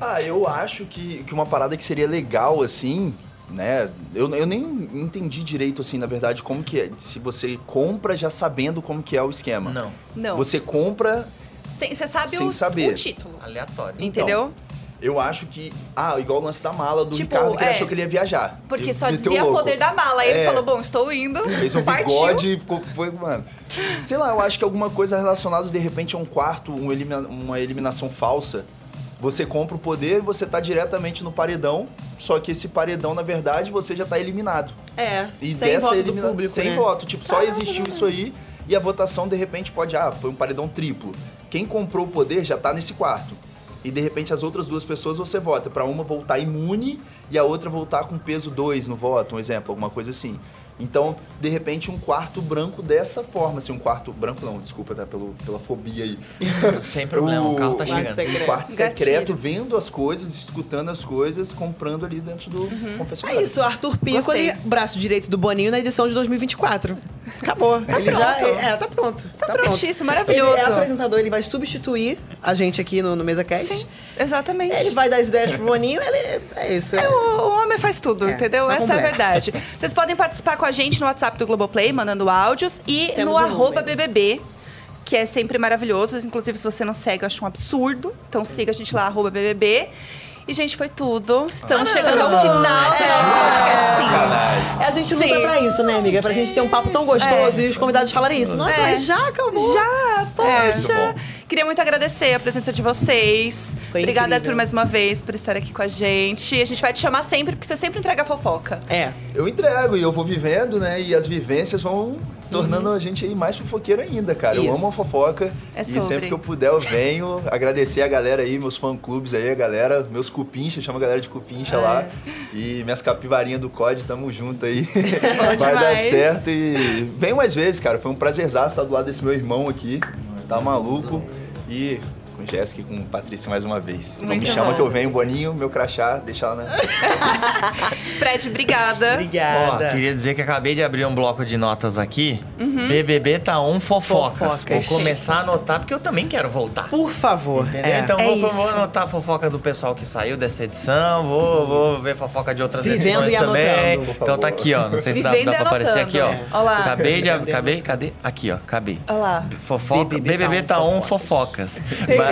Ah, eu acho que, que uma parada que seria legal, assim, né? Eu, eu nem entendi direito, assim, na verdade, como que é. Se você compra já sabendo como que é o esquema. Não. Não. Você compra, Sem- Você sabe Sem o, saber. o título. Aleatório. Entendeu? eu acho que... Ah, igual o lance da mala do Tipo, Ricardo, que ele é. achou que ele ia viajar. Porque Ele só dizia louco. poder da mala. Aí ele É. falou, bom, estou indo. Fez um Partiu. bigode e ficou. Foi, mano. Sei lá, eu acho que alguma coisa relacionada de repente a um quarto, um elimina- uma eliminação falsa. Você compra o poder, você tá diretamente no paredão, só que esse paredão, na verdade, você já tá eliminado. É, E sem dessa voto elimina- do público, Sem né? voto. Tipo, só existiu isso aí e a votação, de repente, pode. Ah, foi um paredão triplo. Quem comprou o poder já tá nesse quarto. E de repente as outras duas pessoas você vota pra uma voltar imune e a outra voltar com peso 2 no voto, um exemplo, alguma coisa assim. Então, de repente, um quarto branco dessa forma, assim, um quarto branco não, desculpa, tá, pelo, pela fobia aí. *laughs* Sem problema, o carro tá o- chegando. secreto. Um quarto Gatilho. secreto, vendo as coisas, escutando as coisas, comprando ali dentro do É confessionário. isso, Arthur Gostei. Piccoli, braço direito do Boninho na edição de 2024. Acabou. ele já pronto. é, tá pronto. Tá, prontíssimo, Ele maravilhoso. é apresentador, ele vai substituir a gente aqui no, no Mesa Cast. Sim, exatamente. Ele vai dar as ideias pro Boninho, ele é isso. É, o, o homem faz tudo, É, entendeu? tá Essa é a verdade. Vocês podem participar com a gente no WhatsApp do Globoplay, mandando áudios, e Temos no um arroba número. BBB, que é sempre maravilhoso. Inclusive, se você não segue, eu acho um absurdo. Então siga a gente lá, arroba BBB. E, gente, foi tudo. Estamos chegando ao final do nosso podcast. Sim. É, a gente luta Sim. pra isso, né, amiga? Pra gente ter um papo tão gostoso e os convidados falarem isso. Nossa, É. mas já acabou. Já, poxa. É. Queria muito agradecer a presença de vocês. Foi Obrigada, incrível. Arthur, mais uma vez, por estar aqui com a gente. A gente vai te chamar sempre, porque você sempre entrega fofoca. É. Eu entrego e eu vou vivendo, né? E as vivências vão tornando a gente aí mais fofoqueiro ainda, cara. Eu Isso. amo a fofoca. É e sempre que eu puder, eu venho. Agradecer a galera aí, meus fã-clubes aí, a galera, meus cupincha, chama a galera de cupincha lá. E minhas capivarinhas do COD, tamo junto aí. *laughs* Vai dar demais. certo e vem mais vezes, cara. Foi um prazerzaço estar do lado desse meu irmão aqui. Tá maluco. E com Jéssica e com Patrícia mais uma vez. Então me Muito chama bom. que eu venho, Boninho, meu crachá, deixa lá, né? *laughs* Fred, obrigada. Ó, Obrigada. queria dizer que acabei de abrir um bloco de notas aqui. BBB tá um fofocas. Fofocas. Vou começar a anotar, porque eu também quero voltar. Por favor. É. Então É vou, vou anotar a fofoca do pessoal que saiu dessa edição, vou, vou ver fofoca de outras Vivendo edições e também. anotando, Então tá aqui, ó. Não sei se dá, dá pra aparecer aqui, ó. É. Olha lá. Acabei de. Acabei, cadê? Aqui, ó. Acabei. Olha lá. Fofoca, BBB BBB, tá tá on on fofocas.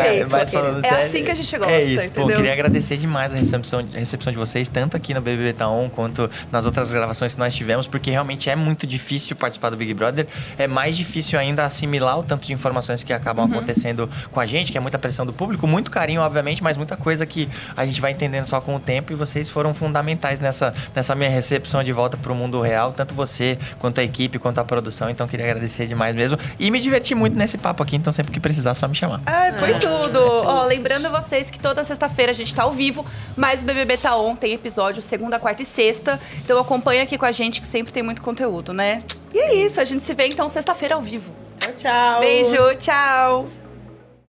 Perfeito. Mas, falando É sério, assim que a gente gosta, É isso. Pô, queria agradecer demais a recepção, a recepção de vocês, tanto aqui no BBB Tá On, quanto nas outras gravações que nós tivemos, porque realmente é muito difícil participar do Big Brother. É mais difícil ainda assimilar o tanto de informações que acabam Uhum. acontecendo com a gente, que é muita pressão do público, muito carinho, obviamente, mas muita coisa que a gente vai entendendo só com o tempo e vocês foram fundamentais nessa, nessa minha recepção de volta pro mundo real, tanto você, quanto a equipe, quanto a produção. Então, queria agradecer demais mesmo. E me diverti muito nesse papo aqui, então sempre que precisar, só me chamar. Ah, foi tudo. Ó, lembrando vocês que toda sexta-feira a gente tá ao vivo, mas o BBB Tá On tem episódio segunda, quarta e sexta. Então acompanha aqui com a gente que sempre tem muito conteúdo, né? E é isso, a gente se vê então sexta-feira ao vivo. Tchau, tchau. Beijo, tchau.